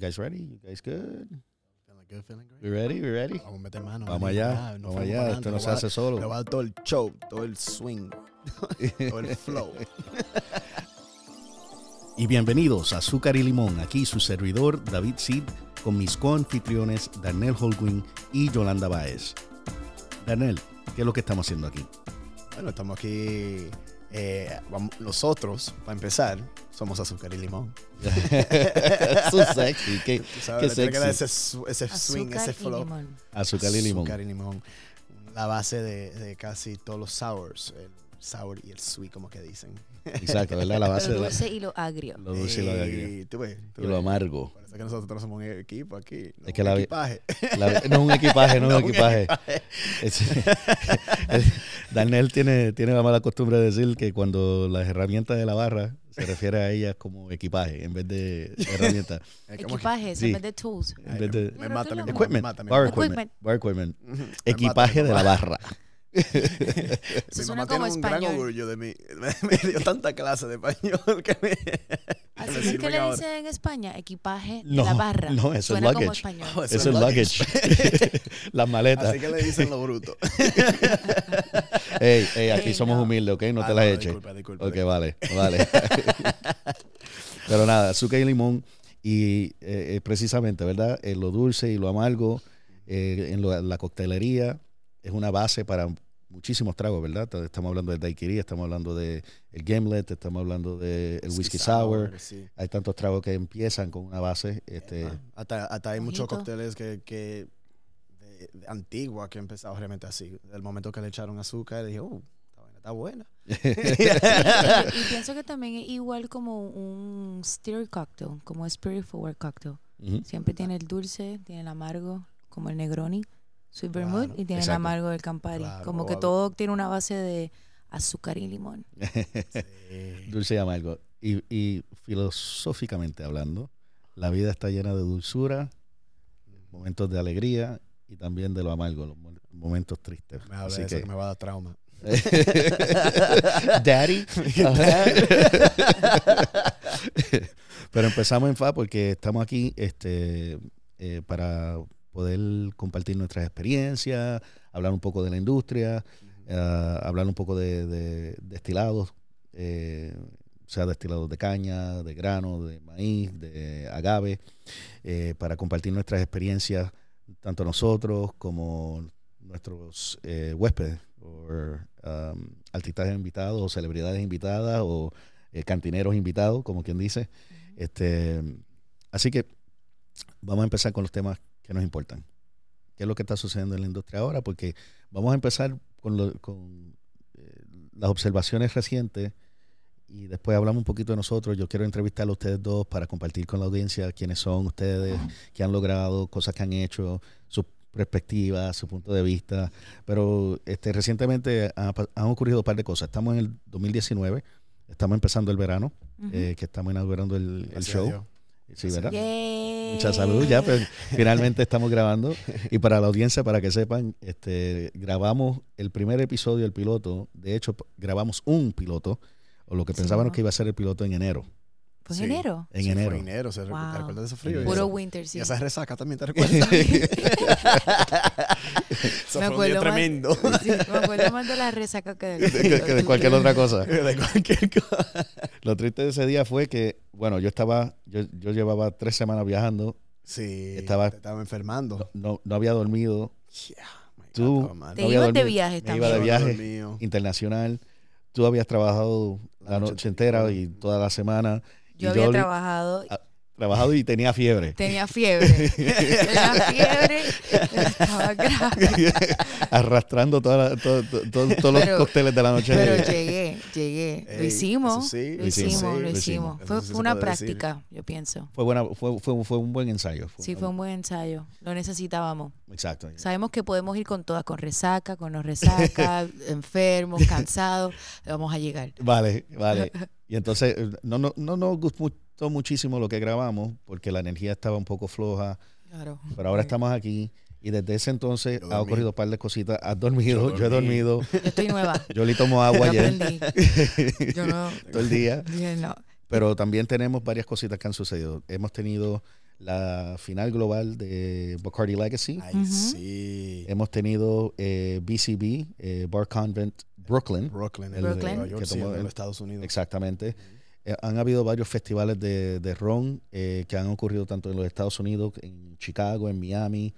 You guys ready? You guys good? Feeling good, feeling great. We ready? We ready? Vamos a meter mano. Vamos allá. Vamos allá. Esto no se hace solo. Le voy a dar todo el show, todo el swing, todo el flow. Y bienvenidos a Azúcar y Limón. Aquí su servidor David Sid con mis coanfitriones Darnell Holguín y Yolanda Baez. Darnell, ¿qué es lo que estamos haciendo aquí? Bueno, estamos aquí. eh, vamos- nosotros, para empezar, somos azúcar y limón. Eso sexy. ¿Qué? Sabes, Qué sexy. ese, ese swing, Azúcar ese y flow. limón. Azúcar y limón. Azúcar y limón. La base de, de casi todos los sours. El sour y el sweet, como que dicen. Exacto, ¿verdad? La base Lo de la- dulce y lo agrio. lo dulce y lo agrio. Y tú ves, tú Y lo ves. amargo. Parece que nosotros somos un equipo aquí. no Es que un la equipaje. La- no es un equipaje, no, es No, un un equipaje. Es- el- Darnell tiene, tiene la mala costumbre de decir que cuando las herramientas de la barra se refiere a ellas como equipaje en vez de herramientas. Es como que- Equipaje, Sí. en vez de tools. En vez de Me mata, me, Equipment. me mata, me Bar equipment. Bar equipment. Equipaje de la barra. Mi suena mamá como tiene un gran español. orgullo de mí. Me dio tanta clase de español que me... Así es que le dicen en España, equipaje No, de la barra. no, eso es Suena como luggage. español. Oh, Eso es luggage. Las maletas. Así que le dicen lo bruto. Ey, ey, aquí Ey, somos no. humildes, ¿ok? No Ah, te las eches. Disculpa, disculpa. Ok, vale, vale. Pero nada, azúcar y limón. Y eh, eh, precisamente, ¿verdad? En lo dulce y lo amargo, eh, en lo- la coctelería, es una base para muchísimos tragos, ¿verdad? Estamos hablando del daiquiri, estamos hablando del el gimlet, estamos hablando del whisky sour. sí. Hay tantos tragos que empiezan con una base. Este, Ah, Hasta, hasta hay muchos cócteles que, que de, de antigua que empezaron realmente así. Del momento que le echaron azúcar, dije, oh, está buena. y, y pienso que también es igual como un stir cocktail, como spirit forward cocktail. Siempre tiene el dulce, tiene el amargo, como el Negroni, Sweet Claro, Vermouth, y tiene exacto. el amargo del Campari. Claro, como que todo tiene una base de azúcar y limón. Sí. Dulce y amargo. Y, y filosóficamente hablando, la vida está llena de dulzura, momentos de alegría y también de lo amargo, los mo- momentos tristes. Me habla Así de eso que, que me va a dar trauma. Daddy. Pero empezamos en FA porque estamos aquí este, eh, para poder compartir nuestras experiencias, hablar un poco de la industria, eh, hablar un poco de, de destilados, eh, sea destilados de caña, de grano, de maíz, de agave, eh, para compartir nuestras experiencias, tanto nosotros como nuestros eh, huéspedes, o um, artistas invitados, o celebridades invitadas, o eh, cantineros invitados, como quien dice. Este, así que vamos a empezar con los temas que nos importan. ¿Qué es lo que está sucediendo en la industria ahora? Porque vamos a empezar con, lo- con eh, las observaciones recientes y después hablamos un poquito de nosotros. Yo quiero entrevistar a ustedes dos para compartir con la audiencia quiénes son ustedes, qué han logrado, cosas que han hecho, sus perspectivas, su punto de vista. Pero este, recientemente ha han ocurrido un par de cosas. Estamos en el 2019, estamos empezando el verano, eh, que estamos inaugurando el, show. Sí. ¿verdad? Mucha salud, ya, pues finalmente estamos grabando. Y para la audiencia, para que sepan, este, grabamos el primer episodio del piloto. De hecho, grabamos un piloto, o lo que Sí, pensábamos ¿no? que iba a ser el piloto en enero. ¿Fue Sí. en enero? En Sí, enero. Fue enero, ¿se Wow. ¿te recuerdas de ese frío? Puro eso- winter, sí. Y esa resaca también, ¿te recuerdas? Eso Me fue un día acuerdo más- tremendo. Sí, me acuerdo más de la resaca que del que, que de cualquier otra cosa. de cualquier cosa. Lo triste de ese día fue que, bueno, yo estaba, yo, yo llevaba tres semanas viajando, Sí, Estaba- te estaba enfermando. no, no había dormido Yeah, my God, Tú-. Te No había ibas de viaje Me iba de también. viaje. internacional. Tú habías trabajado la, La noche, entera. y toda la semana. Yo y había trabajado, Ah, trabajado y tenía fiebre. tenía fiebre. Tenía fiebre, estaba grave. arrastrando toda la- todo- todo- todo- todos los cócteles de la noche. Pero llegué, llegué. Lo Ey, eso sí, lo lo hicimos, hicimos, sí, lo hicimos. hicimos. Fue, sí fue se una decir. práctica, yo pienso. fue, buena, fue, fue, fue un buen ensayo. Sí, fue un buen ensayo. Lo necesitábamos. Exacto. Sabemos que podemos ir con todas, con resaca, con no resaca, enfermos, cansados. Vamos a llegar. Vale, vale. Y entonces eh, no, no, no nos gustó muchísimo lo que grabamos porque la energía estaba un poco floja, Claro. pero ahora estamos aquí y desde ese entonces ha ocurrido un par de cositas. Has dormido, Yo yo, he dormido, Yo estoy nueva. yo le tomo agua Yo ayer aprendí. Yo no. todo el día. no. Pero también tenemos varias cositas que han sucedido. Hemos tenido la final global de Bacardi Legacy. Ay, sí. Hemos tenido eh, BCB, eh, Bar Convent Brooklyn, Brooklyn, el- Brooklyn. Nueva York, sí, el de los Estados Unidos. exactamente. Eh, han habido varios festivales de, de ron eh, que han ocurrido tanto en los Estados Unidos, en Chicago, en Miami,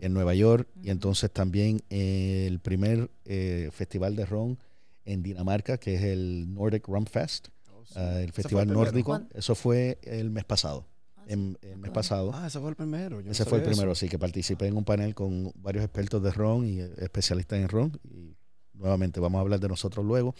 en Nueva York, y entonces también eh, el primer eh, festival de ron en Dinamarca, que es el Nordic Rum Fest, Oh, sí. ah, el festival nórdico. ¿Cuándo? Eso fue el mes pasado, Ah, sí. en- el mes Ok. pasado. Ah, ese fue el primero. yo no Ese fue el primero, eso. así que participé en un panel con varios expertos de ron y especialistas en ron. Y nuevamente vamos a hablar de nosotros luego.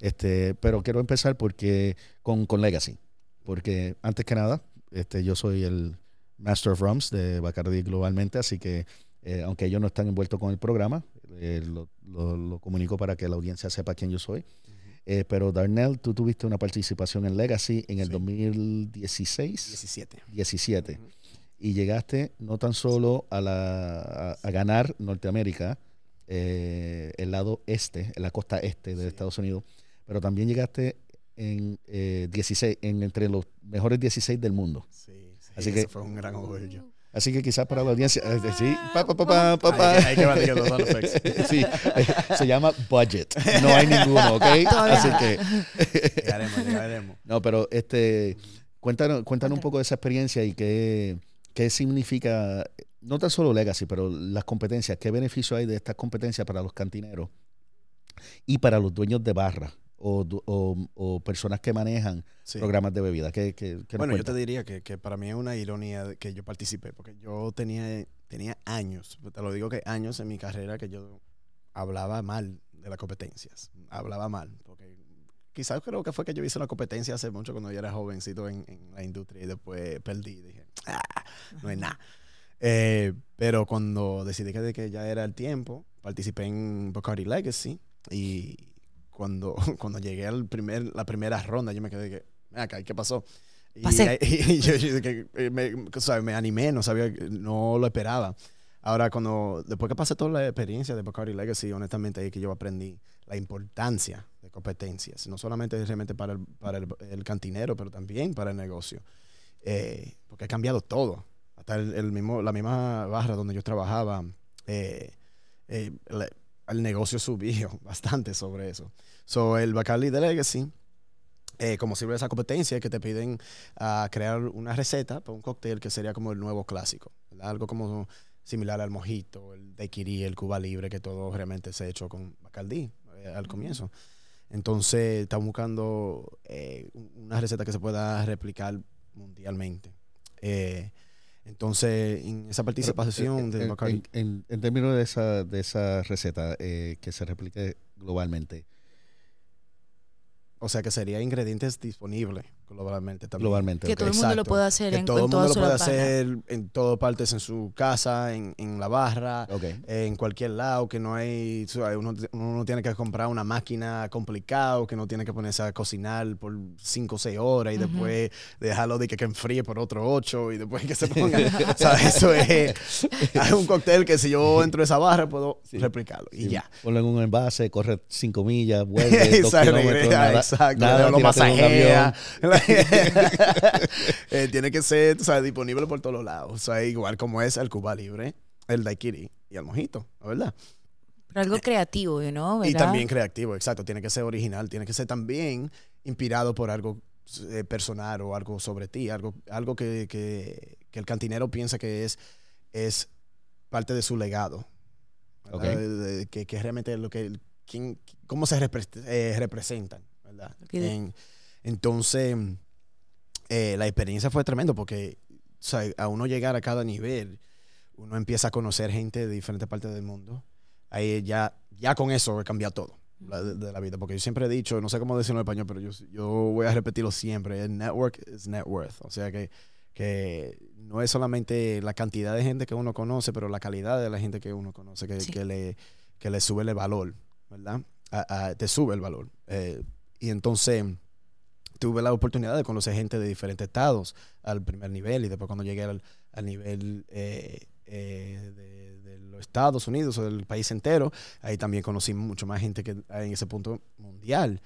Este, pero quiero empezar porque con, con Legacy. Porque antes que nada, este, yo soy el Master of Rums de Bacardi globalmente, así que eh, aunque ellos no están envueltos con el programa, eh, lo, lo- lo comunico para que la audiencia sepa quién yo soy. Eh, pero Darnell, tú tuviste una participación en Legacy en el Sí. 2016. 17. 17 Ujú. y llegaste no tan solo a, la, a, a ganar Norteamérica, eh, el lado este, en la costa este de Sí. Estados Unidos, pero también llegaste en eh, 16, en entre los mejores 16 del mundo. Sí, sí, Así que- fue un gran orgullo. Así que quizás para la audiencia, eh, sí, pa, pa, pa, pa, pa, pa. Hay que- hay que batir los effects. Sí, eh, se llama budget, no hay ninguno, ¿ok? Así que Llegaremos, llegaremos. No, pero este, cuéntanos, cuéntanos un poco de esa experiencia y qué, qué significa, no tan solo Legacy, pero las competencias, qué beneficio hay de estas competencias para los cantineros y para los dueños de barra o, o- o personas que manejan Sí. programas de bebida. ¿Qué, qué, Bueno, yo te diría que, que para mí es una ironía que yo participé, porque yo tenía, tenía años, te lo digo que años en mi carrera que yo hablaba mal de las competencias. Hablaba mal, porque quizás creo que fue que yo hice una competencia hace mucho cuando yo era jovencito en, en la industria y después perdí. Dije, ah, no es nada. Eh, pero cuando decidí que, que ya era el tiempo, participé en Bacardi Legacy y cuando, cuando llegué al primer, la primera ronda, yo me quedé que, "Ven acá, ¿y ¿qué pasó? Y, Pasé. y yo, yo que, eh, me, o sea, me animé, no sabía, no lo esperaba. Ahora, cuando, después que pasé toda la experiencia de Bacardi Legacy, honestamente ahí que yo aprendí la importancia de competencias, no solamente realmente para el, para el, el cantinero, pero también para el negocio. Eh, porque ha cambiado todo. Hasta el, el mismo, la misma barra donde yo trabajaba, eh, eh, el, el negocio subió bastante sobre eso. So, el Bacardi de Legacy, eh, como sirve esa competencia, que te piden a crear una receta para un cóctel que sería como el nuevo clásico. ¿verdad? Algo como similar al mojito, el daiquiri, el Cuba Libre, que todo realmente se ha hecho con Bacardi eh, al comienzo. Entonces, están buscando eh, una receta que se pueda replicar mundialmente. Eh, entonces, en esa participación Pero, eh, de en, Bacardi, en- en- en términos de esa, de esa receta eh, que se replique globalmente, o sea que sería ingredientes disponibles globalmente también. globalmente. Que todo el mundo lo puede hacer Que en, todo en el mundo lo puede hacer en todas partes, en su casa, en, en la barra, en cualquier lado, que no hay, uno, uno no tiene que comprar una máquina complicada, que no tiene que ponerse a cocinar por 5 o 6 horas y después dejarlo de que, que enfríe por otro 8 y después que se ponga. o sea, eso es, es un cóctel que si yo entro a esa barra puedo Sí. replicarlo y ya. Ponlo en un envase, corre 5 millas, vuelve 2 Exacto, kilómetros, regresa, nada, exacto, nada, lo masajea. Eh, tiene que ser disponible por todos lados. O sea, igual como es el Cuba Libre, el daiquiri y el mojito, ¿no ¿verdad? Pero algo creativo, you know, Y ¿verdad? también creativo, exacto. Tiene que ser original, tiene que ser también inspirado por algo eh, personal o algo sobre ti, algo, algo que, que- que el cantinero piensa que es, es parte de su legado. ¿verdad? Ok. De- de- que, que realmente es lo que, quién- cómo se repre- eh, representan, ¿verdad? En- entonces, eh, la experiencia fue tremendo porque o sea, a uno llegar a cada nivel, uno empieza a conocer gente de diferentes partes del mundo. Ahí ya, ya con eso cambia todo la- de, de la vida. Porque yo siempre he dicho, no sé cómo decirlo en español, pero yo, yo voy a repetirlo siempre. El network is net worth. O sea que, que no es solamente la cantidad de gente que uno conoce, pero la calidad de la gente que uno conoce que, Sí. que le, que le sube el valor, ¿verdad? A- a- te sube el valor. Eh, y entonces tuve la oportunidad de conocer gente de diferentes estados al primer nivel y después cuando llegué al, al nivel eh, eh, de, los Estados Unidos o del país entero, ahí también conocí mucho más gente que en ese punto mundial.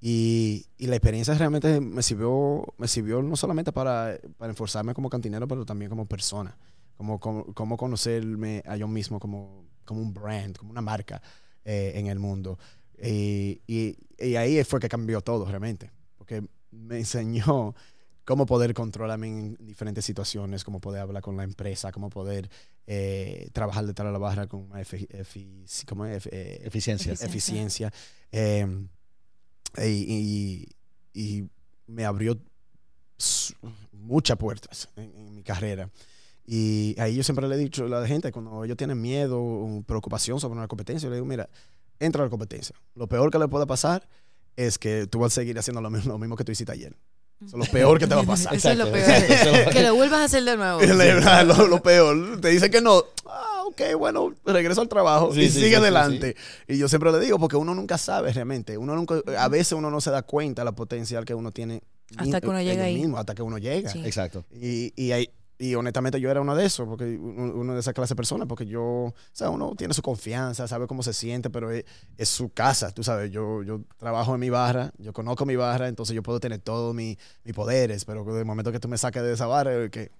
Y, y la experiencia realmente me sirvió, me sirvió no solamente para, para enforzarme como cantinero, pero también como persona. Como, como, conocerme a yo mismo como, como un brand, como una marca eh, en el mundo. Y, y ahí fue que cambió todo realmente. Porque me enseñó cómo poder controlarme en diferentes situaciones, cómo poder hablar con la empresa, cómo poder eh, trabajar detrás de la barra con más efi- efi- ¿cómo es? Eh, Eficiencia. Eficiencia. eficiencia. Eh, y, y- y me abrió muchas puertas en, en mi carrera. Y ahí yo siempre le he dicho a la gente, cuando ellos tienen miedo o preocupación sobre una competencia, yo le digo, mira, entra a la competencia. Lo peor que le puede pasar es que tú vas a seguir haciendo lo mismo, lo mismo que tú hiciste ayer. Eso es lo peor que te va a pasar. Eso es lo peor. que lo vuelvas a hacer de nuevo. lo, lo peor. Te dice que no. Ah, ok, bueno, regreso al trabajo Sí, y sí, sigue sí, sí, adelante. Y yo siempre le digo, porque uno nunca sabe realmente. Uno nunca, a veces uno no se da cuenta de la potencial que uno tiene. Hasta que uno llega ahí. hasta que uno llega. Sí. Exacto. Y, y, ahí- y honestamente yo era uno de esos, porque uno de esa clase de personas, porque yo, o sea, uno tiene su confianza, sabe cómo se siente, pero es, es su casa, tú sabes, yo, yo trabajo en mi barra, yo conozco mi barra, entonces yo puedo tener todos mis mis poderes, pero de momento que tú me saques de esa barra, que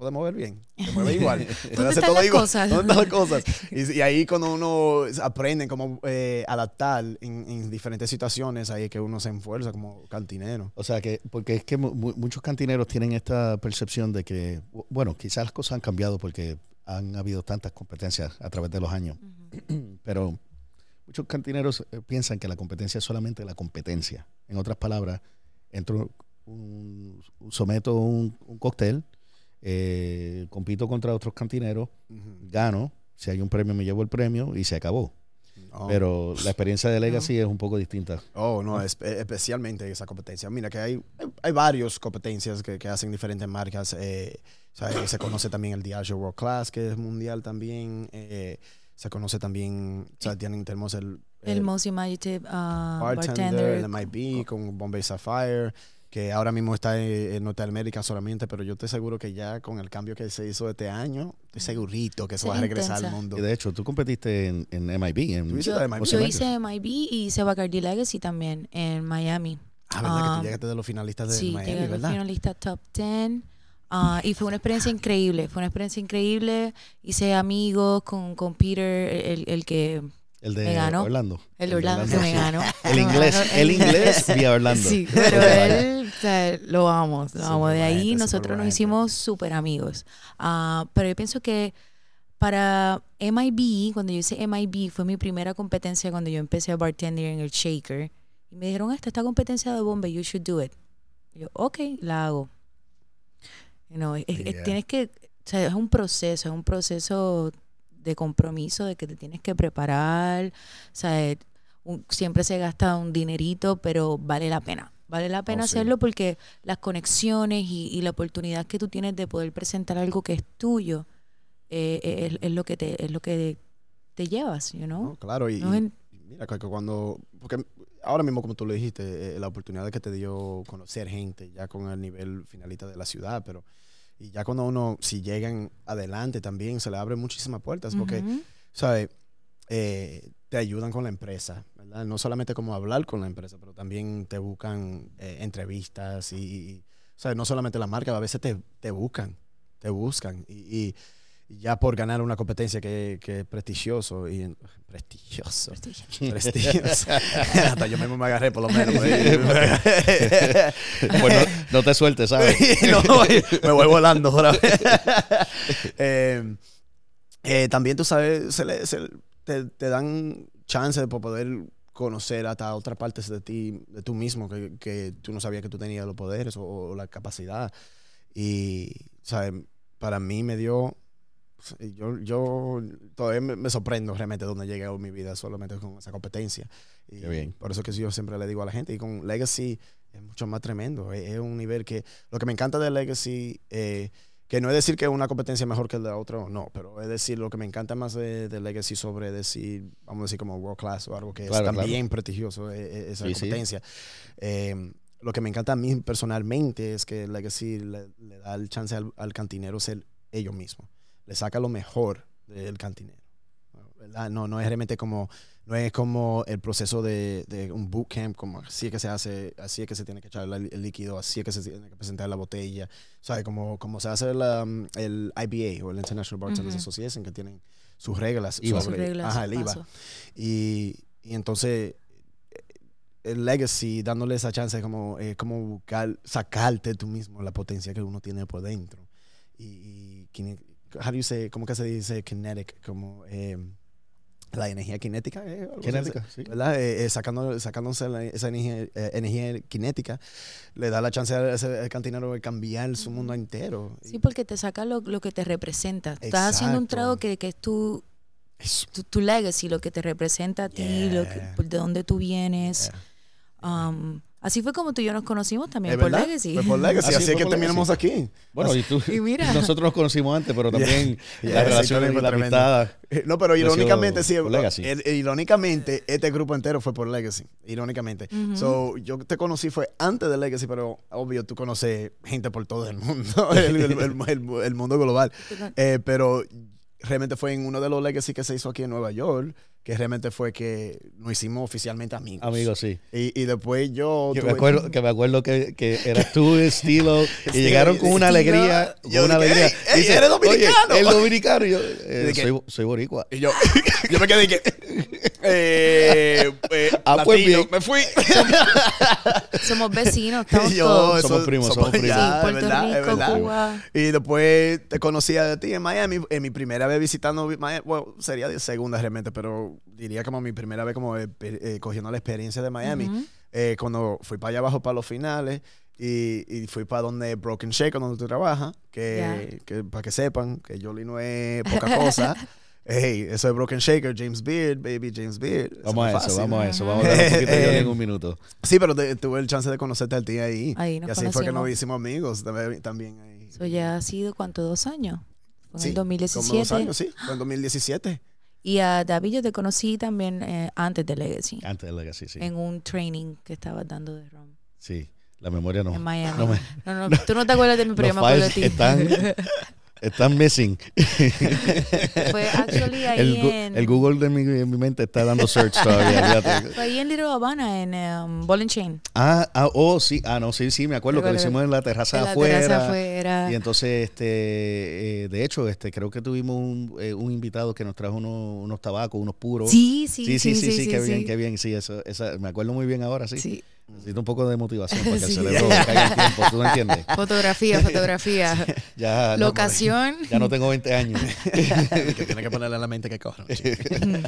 puedes mover bien, te mueves igual, ¿Dónde hacer las igual. cosas? ¿Dónde están las cosas? Y, y ahí cuando uno aprende cómo eh, adaptar en, en diferentes situaciones, ahí es que uno se esfuerza como cantinero. O sea que, porque es que mu- mu- muchos cantineros tienen esta percepción de que, bu- bueno, quizás las cosas han cambiado porque han habido tantas competencias a través de los años, Ujú. pero muchos cantineros eh, piensan que la competencia es solamente la competencia. En otras palabras, entro, un, un- someto un, un cóctel, eh, compito contra otros cantineros, gano, si hay un premio me llevo el premio y se acabó. Oh. Pero la experiencia de Legacy es un poco distinta. Oh, no, espe- especialmente esa competencia. Mira que hay, hay, hay varias competencias que, que hacen diferentes marcas. eh, o sea, se conoce también el Diageo World Class, que es mundial también. eh, se conoce también, o sea, tienen, tenemos el, El Most Imaginative uh, Bartender, Bartender. el MIB con Bombay Sapphire, que ahora mismo está en, en Norteamérica solamente, pero yo estoy seguro que ya con el cambio que se hizo este año, estoy segurito que eso va a Es regresar al intensa. mundo. Y de hecho, tú competiste en, en MIB. En, ¿Tú hiciste Yo, de MIB? yo hice MIB y hice Bacardi Legacy también en Miami. Ah, ¿verdad? que tú llegaste de los finalistas de sí, Miami, llegué a los ¿verdad? finalistas top 10. ah, y fue una experiencia increíble, fue una experiencia increíble. Hice amigos con, con Peter, el, el que, el de me ganó. Orlando. el de Orlando que me ganó. El inglés, el inglés vía Orlando. Sí, pero él, o sea, lo amo, lo amo. De ahí gente, nosotros nos hicimos súper amigos. Ah, pero yo pienso que para MIB, cuando yo hice MIB, fue mi primera competencia cuando yo empecé a bartender en el Shaker. Y me dijeron, esta, esta competencia de bomba, you should do it. Y yo, ok, la hago. You know, es- es- Yeah. tienes que, o sea, es un proceso, es un proceso de compromiso, de que te tienes que preparar. O sea, un- siempre se gasta un dinerito, pero vale la pena. Vale la pena Oh, sí. hacerlo porque las conexiones y, y la oportunidad que tú tienes de poder presentar algo que es tuyo eh, es, es lo que te es lo que te llevas, you know? No, claro, y, No y- mira que que cuando, porque ahora mismo como tú lo dijiste, eh, la oportunidad que te dio conocer gente ya con el nivel finalista de la ciudad, pero y ya cuando uno, si llegan adelante también, se le abren muchísimas puertas, porque. ¿sabes? Eh, te ayudan con la empresa, ¿verdad? No solamente como hablar con la empresa, pero también te buscan eh, entrevistas y, y, ¿sabes? No solamente la marca, a veces te, te buscan, te buscan y ya por ganar una competencia que, que es prestigioso y prestigioso, Prestigio. prestigioso. Hasta yo mismo me agarré por lo menos. Pues no, no te sueltes, ¿sabes? No, me voy volando otra vez. Eh, eh, también tú sabes, se le- se- te, te dan chance de poder conocer hasta otras partes de ti, de tú mismo, que, que tú no sabías que tú tenías los poderes o, o la capacidad. Y, ¿sabes? Para mí me dio... Yo, yo todavía me, me sorprendo realmente donde llegué en mi vida solamente con esa competencia. Y Qué bien. Por eso que yo siempre le digo a la gente, y con Legacy es mucho más tremendo. Es, es un nivel que... Lo que me encanta de Legacy, eh, que no es decir que una competencia es mejor que la otra, no, pero es decir, lo que me encanta más de, de Legacy sobre decir, vamos a decir como World Class o algo que Claro, es claro. también prestigioso, eh, eh, esa Sí, sí. competencia. Eh, lo que me encanta a mí personalmente es que Legacy le, le da el chance al, al cantinero ser ellos mismos. Le saca lo mejor del cantinero. ¿verdad? No, no es realmente como, no es como el proceso de, de un bootcamp, como así es que se hace, así es que se tiene que echar la- el líquido, así es que se tiene que presentar la botella, ¿sabes? Como, como se hace la, um, el IBA o el International Bartenders Ujú. Association, que tienen sus reglas IVA. sobre Sus reglas, ajá, el IVA. Y, y entonces el legacy, dándole esa chance, como, eh, como buscar, sacarte tú mismo la potencia que uno tiene por dentro. Y, y how do you say, ¿cómo que se dice kinetic? Como eh, la energía cinética. eh, Kinética, sí. ¿verdad? Eh, eh, sacando, sacándose la- esa energía, eh, energía cinética, le da la chance a ese al cantinero de cambiar su mundo entero. Sí, porque te saca lo, lo que te representa. Estás haciendo un Exacto. trago que, que es tu, tu, tu legacy, lo que te representa a ti, lo que, Yeah. de dónde tú vienes. Yeah. Um, así fue como tú y yo nos conocimos también ¿Es por verdad? legacy. Fue por legacy, Así es que terminamos aquí. Bueno, y tú, Y mira. nosotros nos conocimos antes, pero también Yeah, la sí, relación también y fue la tremendo. amistad. Eh, No, pero irónicamente, sí. por Legacy. eh, eh, Irónicamente, este grupo entero fue por Legacy. Irónicamente. So, yo te conocí fue antes de Legacy, pero obvio, tú conoces gente por todo el mundo, el, el- el- el- el mundo global. Eh, pero realmente fue en uno de los Legacy que se hizo aquí en Nueva York, que realmente fue que nos hicimos oficialmente amigos. Amigos, sí. Y, y después yo... Que me acuerdo, que me acuerdo que, que eras tú, estilo, y Sí, llegaron con una alegría, con una dije, alegría. "Ey, ey, Dice, eres dominicano". Oye, el dominicano. Y yo, eh, soy, soy boricua. Y yo, yo me quedé que... Eh, eh, Ah, pues bien. me fui. Somos vecinos, estamos Yo, todos. Somos primos, somos primos. Sí, ya, es Puerto verdad, es Rico, verdad. Cuba. Y después te conocía de ti en Miami, en mi primera vez visitando Miami, bueno, sería de segunda realmente, pero diría como mi primera vez como eh, eh, cogiendo la experiencia de Miami, eh, cuando fui para allá abajo para los finales y, y fui para donde Broken Shake, donde tú trabajas, que, que para que sepan que Jolly no es poca cosa. Hey, eso es Broken Shaker, James Beard, baby James Beard. Vamos a es eso, fácil. vamos a eso. Vamos a hablar un poquito de Johnny en un minuto. Sí, pero te- tuve el chance de conocerte a ti ahí. Ahí y así fue que nos hicimos amigos también. también ahí. Eso ya ha sido, ¿cuánto? ¿Dos años? Fue en Sí, el Como 2017. dos años, sí. Fue en 2017. Y a David yo te conocí también eh, antes de Legacy, Antes de Legacy, sí. en un training que estabas dando de rom Sí, la memoria no. en Miami. no No, me- no, tú no te acuerdas de pero me acuerdo de ti. están, están missing. Fue actually ahí El, gu- en... el Google de mi, mi mente está dando search todavía. Fue ahí en Little Havana, en um, Ball and Chain. Ah, ah, oh, sí. Ah, no, sí, sí, me acuerdo que lo hicimos en la terraza En la afuera. terraza afuera. Y entonces, este, eh, de hecho, este, creo que tuvimos un, eh, un invitado que nos trajo unos, unos tabacos, unos puros. Sí, sí, sí, sí, sí, sí, qué bien, qué bien. Sí, eso, esa, me acuerdo muy bien ahora, sí. Sí. Necesito un poco de motivación para que Sí. el cerebro caiga en tiempo, ¿tú me entiendes? Fotografía, fotografía. Ya no, Locación. ya no tengo 20 años. que tiene que ponerle a la mente que corre.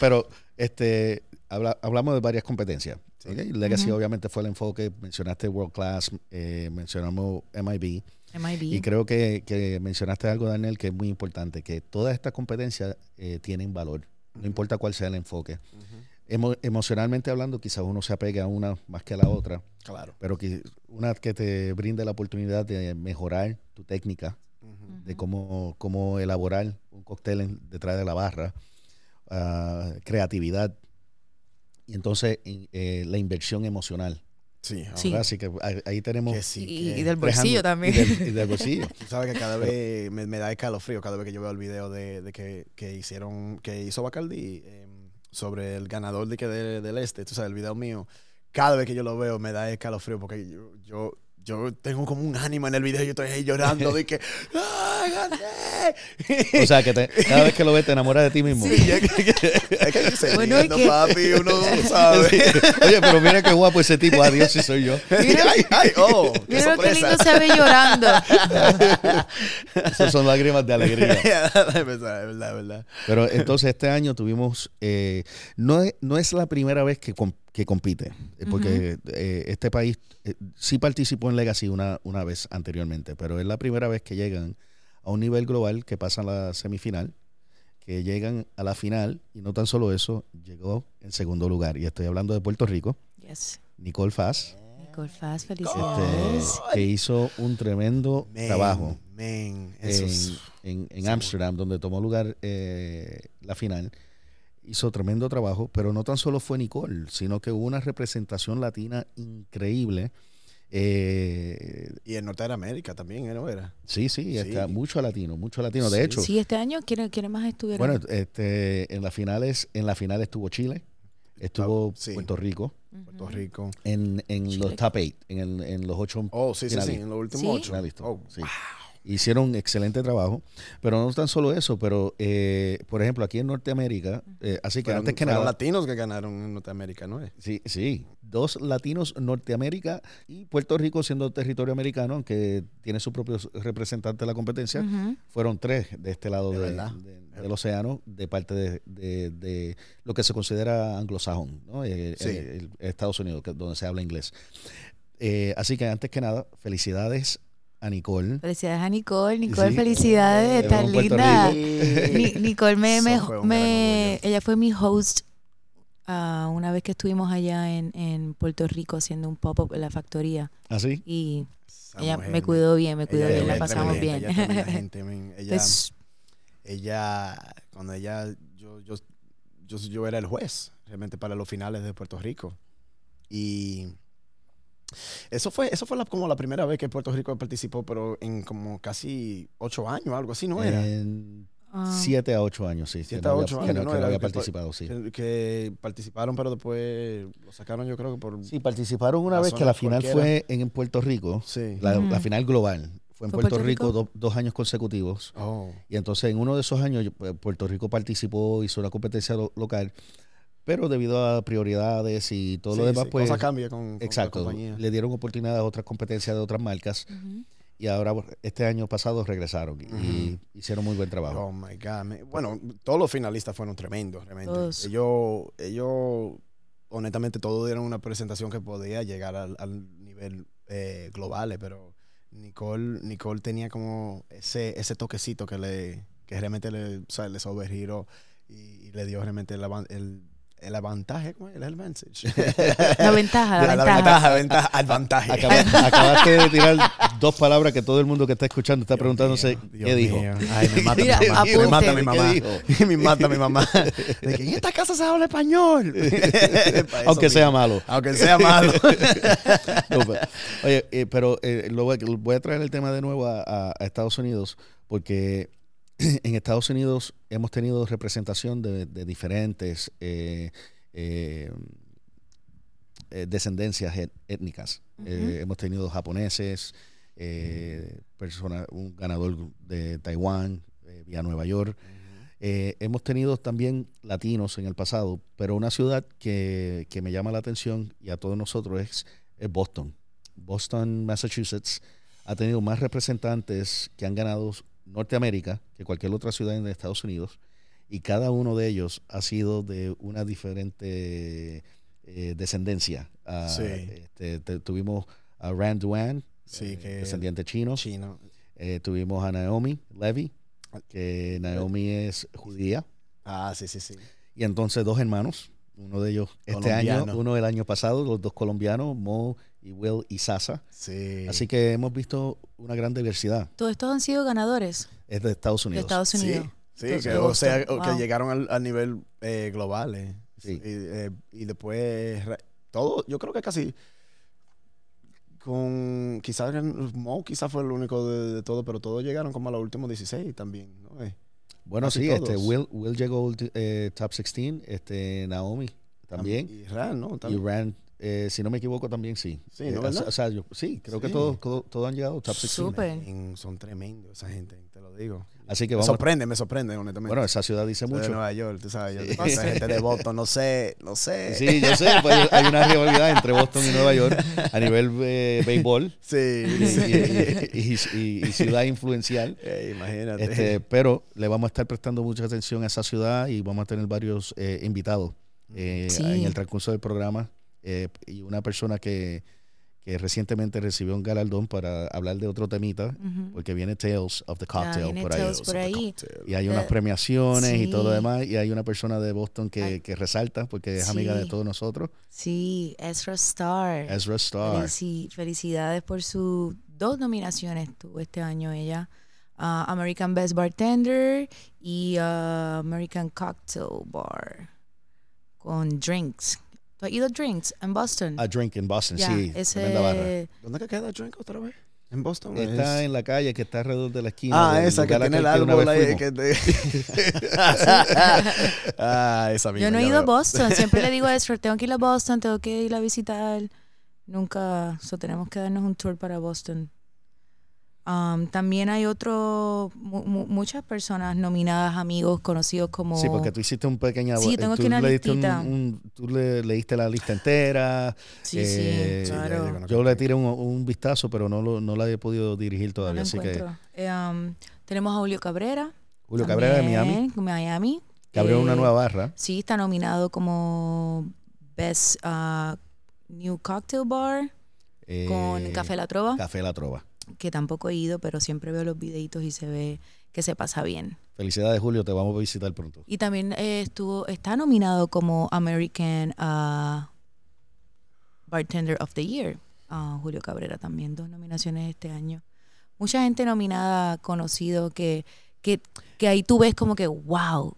Pero este, habla- hablamos de varias competencias. ¿ok? Legacy obviamente fue el enfoque, mencionaste World Class, eh, mencionamos MIB. MIB. Y creo que, que mencionaste algo, Daniel, que es muy importante, que todas estas competencias eh, tienen valor, no importa cuál sea el enfoque. Emo- emocionalmente hablando, quizás uno se apegue a una más que a la otra, Claro. pero que una que te brinde la oportunidad de mejorar tu técnica, de cómo, cómo elaborar un cóctel en- detrás de la barra, ah, creatividad y entonces eh, la inversión emocional. Sí. Sí. ¿verdad? Así que ahí, tenemos... Que sí. y, que- y del bolsillo y también. del, y del bolsillo. Tú sabes que cada vez me, me da escalofrío cada vez que yo veo el video de, de que, que hicieron, que hizo Bacardi eh, sobre el ganador de de- del este, tú sabes, el video mío. Cada vez que yo lo veo me da escalofrío porque yo, yo tengo como un ánimo en el video y yo estoy ahí llorando de que ¡Ah, gané! O sea, que te- cada vez que lo ves te enamoras de ti mismo. Sí, es que, es que ese Bueno, lindo, ¿y qué? papi, uno sabe. Sí. Oye, pero mira qué guapo ese tipo. Adiós si soy yo. ay, ay, oh, qué Mira qué lindo se ve llorando. Esas son lágrimas de alegría. es verdad, es verdad. Pero entonces este año tuvimos, eh, no, es, no es la primera vez que, que compite, eh, porque eh, este país eh, sí participó en Legacy una, una vez anteriormente, pero es la primera vez que llegan a un nivel global que pasan la semifinal, que llegan a la final y no tan solo eso, llegó en segundo lugar. Y estoy hablando de Puerto Rico, Yes. Nicole Faz, Nicole Faz, este, felicidades. que hizo un tremendo Man, trabajo. man, eso es- en, en, en Sí, Ámsterdam, donde tomó lugar eh, la final. Hizo tremendo trabajo, pero no tan solo fue Nicole, sino que hubo una representación latina increíble Eh, Y en Norteamérica también, ¿eh? ¿no era? sí, sí, Sí. está mucho latino, mucho latino. De Sí. hecho, Sí, este año, ¿quiénes quiénes más estuvieron? bueno, este, en las finales, en la final estuvo Chile, estuvo Ah, sí. Puerto Rico, Puerto Rico. en, en los top eight, en, el- en los ocho Oh, sí, sí, sí, en los últimos ¿Sí? ocho. Oh, sí. Hicieron un excelente trabajo, pero no tan solo eso, pero eh, por ejemplo aquí en Norteamérica, eh, así que Fueron- antes que nada, latinos que ganaron en Norteamérica, ¿no es? Sí, sí. Dos latinos, Norteamérica y Puerto Rico siendo territorio americano, aunque tiene su propio representante en la competencia. Fueron tres de este lado De de- de- del océano, de parte de, de- de lo que se considera anglosajón, ¿no? Eh, Sí. el- Estados Unidos, que- donde se habla inglés. Eh, así que antes que nada, felicidades a Nicole. Felicidades a Nicole. Nicole, Sí. felicidades de Eh, linda. Ni- Nicole me, me- me- ella fue mi host ah, una vez que estuvimos allá en, en Puerto Rico haciendo un pop-up en la factoría ¿Así? y Esa ella mujer, me cuidó bien, me cuidó ella- bien, la ella es pasamos bien. ella gente. Ella, ella, cuando ella, yo, yo, yo, yo era el juez realmente para los finales de Puerto Rico. Y eso fue, eso fue la- como la primera vez que Puerto Rico participó, pero en como casi ocho años, algo así, ¿no era? En ah, siete a ocho años, sí. Siete a había- ocho que años, no- ¿no? que no Era había que- participado, sí. Que, participaron, pero después lo sacaron, yo creo que por. Sí, participaron una vez que la final cualquiera. fue en, en Puerto Rico, Sí. la, final global. Fue en ¿Fue Puerto, Puerto Rico, Rico? do- dos años consecutivos. Oh. Y entonces en uno de esos años eh, Puerto Rico participó, hizo una competencia lo- local, pero debido a prioridades y todo lo demás, sí, pues... cosa cambia con, con Exacto, la compañía. le dieron oportunidad a otras competencias de otras marcas y ahora este año pasado regresaron y hicieron muy buen trabajo. Oh my God. me- Bueno, todos los finalistas fueron tremendos, realmente. Todos. Ellos, ellos, honestamente, todos dieron una presentación que podía llegar al, al nivel eh, global, eh, pero Nicole, Nicole tenía como ese, ese toquecito que le que realmente le, o sea, le sobregiró y, y le dio realmente el, avan- el, el avantaje, ¿cómo es? El advantage. La ventaja, la, La ventaja. ventaja, ventaja, advantaje. Acaba- acabaste de tirar dos palabras que todo el mundo que está escuchando está Dios preguntándose mío, Dios qué dijo. mío. Ay, me mata Mira, mi mamá. Me mata mi mamá. Me mata mi mamá. De que en esta casa se habla español. Aunque sea malo. Aunque sea malo. No, pero- oye, eh, pero eh, lo voy, a- voy a traer el tema de nuevo a, a- a Estados Unidos porque en Estados Unidos hemos tenido representación de, de diferentes eh, eh, eh, descendencias et- étnicas. Hemos tenido japoneses, persona- un ganador de Taiwán, vía Nueva York. Hemos tenido también latinos en el pasado, pero una ciudad que, que me llama la atención y a todos nosotros es, es Boston. Boston, Massachusetts, ha tenido más representantes que han ganado Norteamérica que cualquier otra ciudad en Estados Unidos y cada uno de ellos ha sido de una diferente eh, descendencia. Ah, Sí. este, te- tuvimos a Rand Duan, Sí, eh, que- descendiente chino. Chino. Eh, tuvimos a Naomi Levy, que Naomi es judía. Ah, sí, sí, sí. Y entonces dos hermanos, uno de ellos este año, uno el año pasado, los dos colombianos, Mo y Will y Sasa. Sí. Así que hemos visto una gran diversidad. Todos estos han sido ganadores Es de Estados de Unidos. Estados Sí, Unidos. sí, que, o sea, que llegaron al, al nivel eh, global. eh. Sí. Y, eh, y después, todo, yo creo que casi con, quizás Mo quizás fue el único de, de todo, pero todos llegaron como a los últimos 16 también. ¿no? Eh, Bueno, Casi sí, este. Will, Will llegó eh, top 16, este Naomi también. Y Ran, ¿no? Y También. Eh, si no me equivoco, también sí. Sí, Eh, ¿no, o sea- verdad? o sea, yo- sí, creo que todos, todos, todos han llegado top 16. Súper. Son tremendos esa gente, te lo digo. Así que Me vamos. sorprende, me sorprende, honestamente. Bueno, esa ciudad dice Soy de mucho. Nueva York, tú sabes. Yo, Sí. esa gente de Boston, no sé, no sé. Sí, yo sé, pues, hay- una rivalidad entre Boston y Nueva York a nivel eh, béisbol Sí, y, sí. y- y- y- y ciudad influencial. Eh, imagínate. Este, pero le vamos a estar prestando mucha atención a esa ciudad y vamos a tener varios eh, invitados eh, Sí. en el transcurso del programa. Eh, y una persona que, que recientemente recibió un galardón para hablar de otro temita, Ujú. porque viene Tales of the Cocktail viene por ahí. Tales por ahí. Y hay unas Eh, premiaciones y todo lo sí. demás. Y hay una persona de Boston que, que resalta porque es amiga de Sí. todos nosotros. Sí, Ezra Star. Ezra Star. Felici- felicidades por sus dos nominaciones tuvo este año ella. Ah, American Best Bartender y ah, American Cocktail Bar con drinks. ¿Tú has ido a Drinks en Boston? A Drink in Boston, Ya, sí. ese-. ¿Dónde que queda Drink otra vez? ¿En Boston? Está Es- en la calle que está alrededor de la esquina. Ah, esa que tiene el árbol ahí. fuimos. Que te... ah, esa misma. Yo no he ido a. Boston. Siempre le digo a Ezra, tengo que ir a Boston, tengo que ir a visitar. Nunca, so tenemos que darnos un tour para Boston. Um, también hay otro, mu- mu- muchas personas nominadas, amigos, conocidos como... Sí, porque tú hiciste un pequeño... Sí, tengo tú aquí una le diste un- tú le leíste la lista entera. Sí, eh, sí, ya claro. Yo le tiré un, un vistazo, pero no, lo, no la he podido dirigir No todavía. así que encuentro. Eh, um, tenemos a Julio Cabrera. Julio Cabrera de Miami, también, Miami. que abrió una Eh, nueva barra. Sí, está nominado como Best uh, New Cocktail Bar eh, con Café La Trova, Café La Trova. Que tampoco he ido, pero siempre veo los videitos y se ve que se pasa bien. Felicidades, Julio. Te vamos a visitar pronto. Y también eh, estuvo, está nominado como American uh, Bartender of the Year. ah, Julio Cabrera también, dos nominaciones este año. Mucha gente nominada, conocido, que, que, que ahí tú ves como que, wow,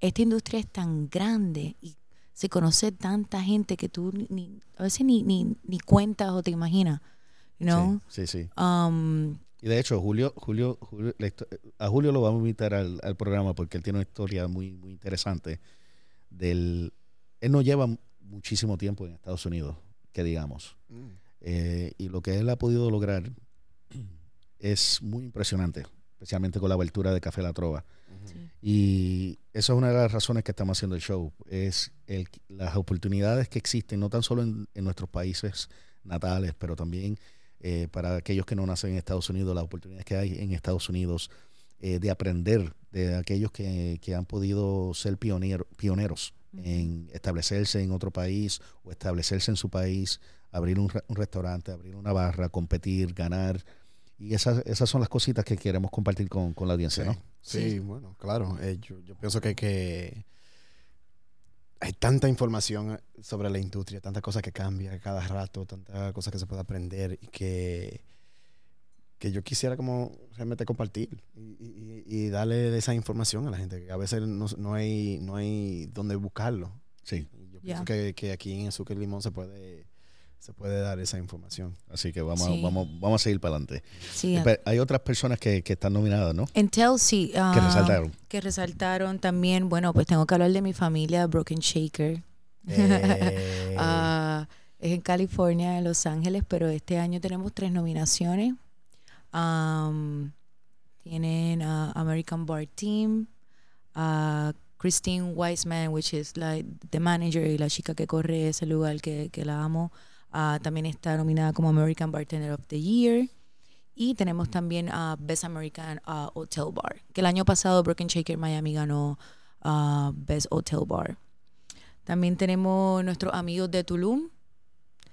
esta industria es tan grande y se conoce tanta gente que tú ni- ni, a veces ni, ni, ni cuentas o te imaginas. You know? Sí, sí, sí. Um, Y de hecho, Julio, Julio, Julio- a Julio lo vamos a invitar al, al programa porque él tiene una historia muy, muy interesante. Del, él no lleva muchísimo tiempo en Estados Unidos, que digamos. Mm. Eh, y lo que él ha podido lograr es muy impresionante, especialmente con la abertura de Café La Trova. sí. Y esa es una de las razones que estamos haciendo el show, es el, las oportunidades que existen, no tan solo en, en nuestros países natales, pero también eh, para aquellos que no nacen en Estados Unidos, las oportunidades que hay en Estados Unidos eh, de aprender de aquellos que, que han podido ser pionero- pioneros en establecerse en otro país o establecerse en su país, abrir un, un restaurante, abrir una barra, competir, ganar. Y esas, esas son las cositas que queremos compartir con, con la audiencia, Sí, ¿no? sí, Sí. bueno, claro. eh, yo, yo pienso que, que hay tanta información sobre la industria, tantas cosas que cambian cada rato, tantas cosas que se puede aprender y que, que yo quisiera como realmente compartir y, y- y darle esa información a la gente, que a veces no, no hay, no hay dónde buscarlo. Sí. Yo pienso que, que aquí en Azúcar y Limón se puede, se puede dar esa información. Así que vamos, Sí. a, vamos, vamos a seguir para adelante. Sí, Pero hay otras personas que, que están nominadas, ¿no? Intel sí. Que ah, resaltaron. que resaltaron también, bueno, pues tengo que hablar de mi familia, Broken Shaker. Eh, Ah, es en California, en Los Ángeles, pero este año tenemos tres nominaciones. Am, tienen a American Bar Team, a Christine Wiseman, which is like the manager y la chica que corre ese lugar que, que la amo. Ah, también está nominada como American Bartender of the Year. Y tenemos también a Best American ah, Hotel Bar, que el año pasado Broken Shaker Miami ganó ah, Best Hotel Bar. También tenemos nuestros amigos de Tulum,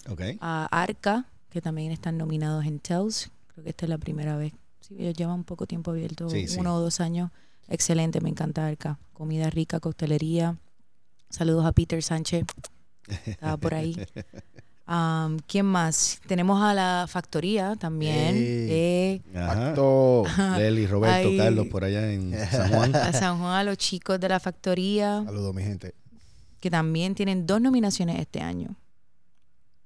Ok. a Arca, que también están nominados en Tels. Creo que esta es la primera vez. Sí, ellos llevan un poco tiempo abierto, Sí, sí. uno o dos años. Excelente, me encanta Arca. Comida rica, coctelería. Saludos a Peter Sánchez. Estaba por ahí. Am, ¿Quién más? Tenemos a la factoría también. Ey. eh. Pacto. Leli, Roberto, Ay. Carlos, por allá en San Juan. a San Juan, a los chicos de la factoría, Saludos, mi gente. que también tienen dos nominaciones este año.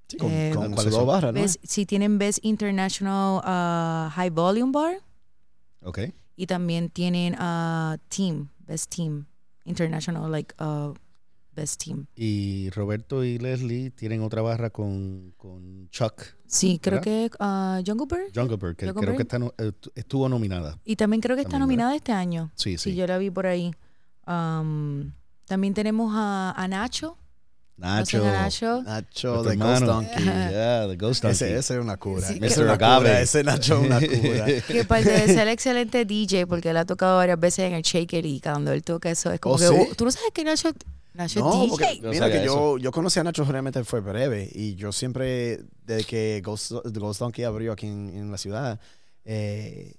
Sí, con, Eh, con dos barras, ¿no? Best- sí, tienen Best International uh, High Volume Bar Ok. y también tienen uh, Team, Best Team, International, like uh, Best Team. Y Roberto y Leslie tienen otra barra con, con Chuck Sí, creo ¿Verdad? que uh, Jungle Bird. Jungle Bird, que Jungle creo Bird. que está no- eh, estuvo nominada. Y también creo que está También, ¿verdad? nominada este año. Sí, Sí, sí. yo la vi por ahí. Um, también tenemos a, a Nacho. Nacho. ¿Conocen a Nacho? Nacho de Ghost. Donkey. Yeah, the Ghost Donkey. Ese, ese es una cura. Sí, ese una cura. Ese Nacho es una cura. Que aparte de ser excelente DJ, porque él ha tocado varias veces en el Shaker y cuando él toca eso es como ¿Oh, que, sí? "Oh, tú no sabes que Nacho, Nacho No, DJ. porque No mira que yo, eso. yo conocí a Nacho realmente fue breve y yo siempre, desde que Ghost, Ghost Donkey abrió aquí en, en la ciudad, eh,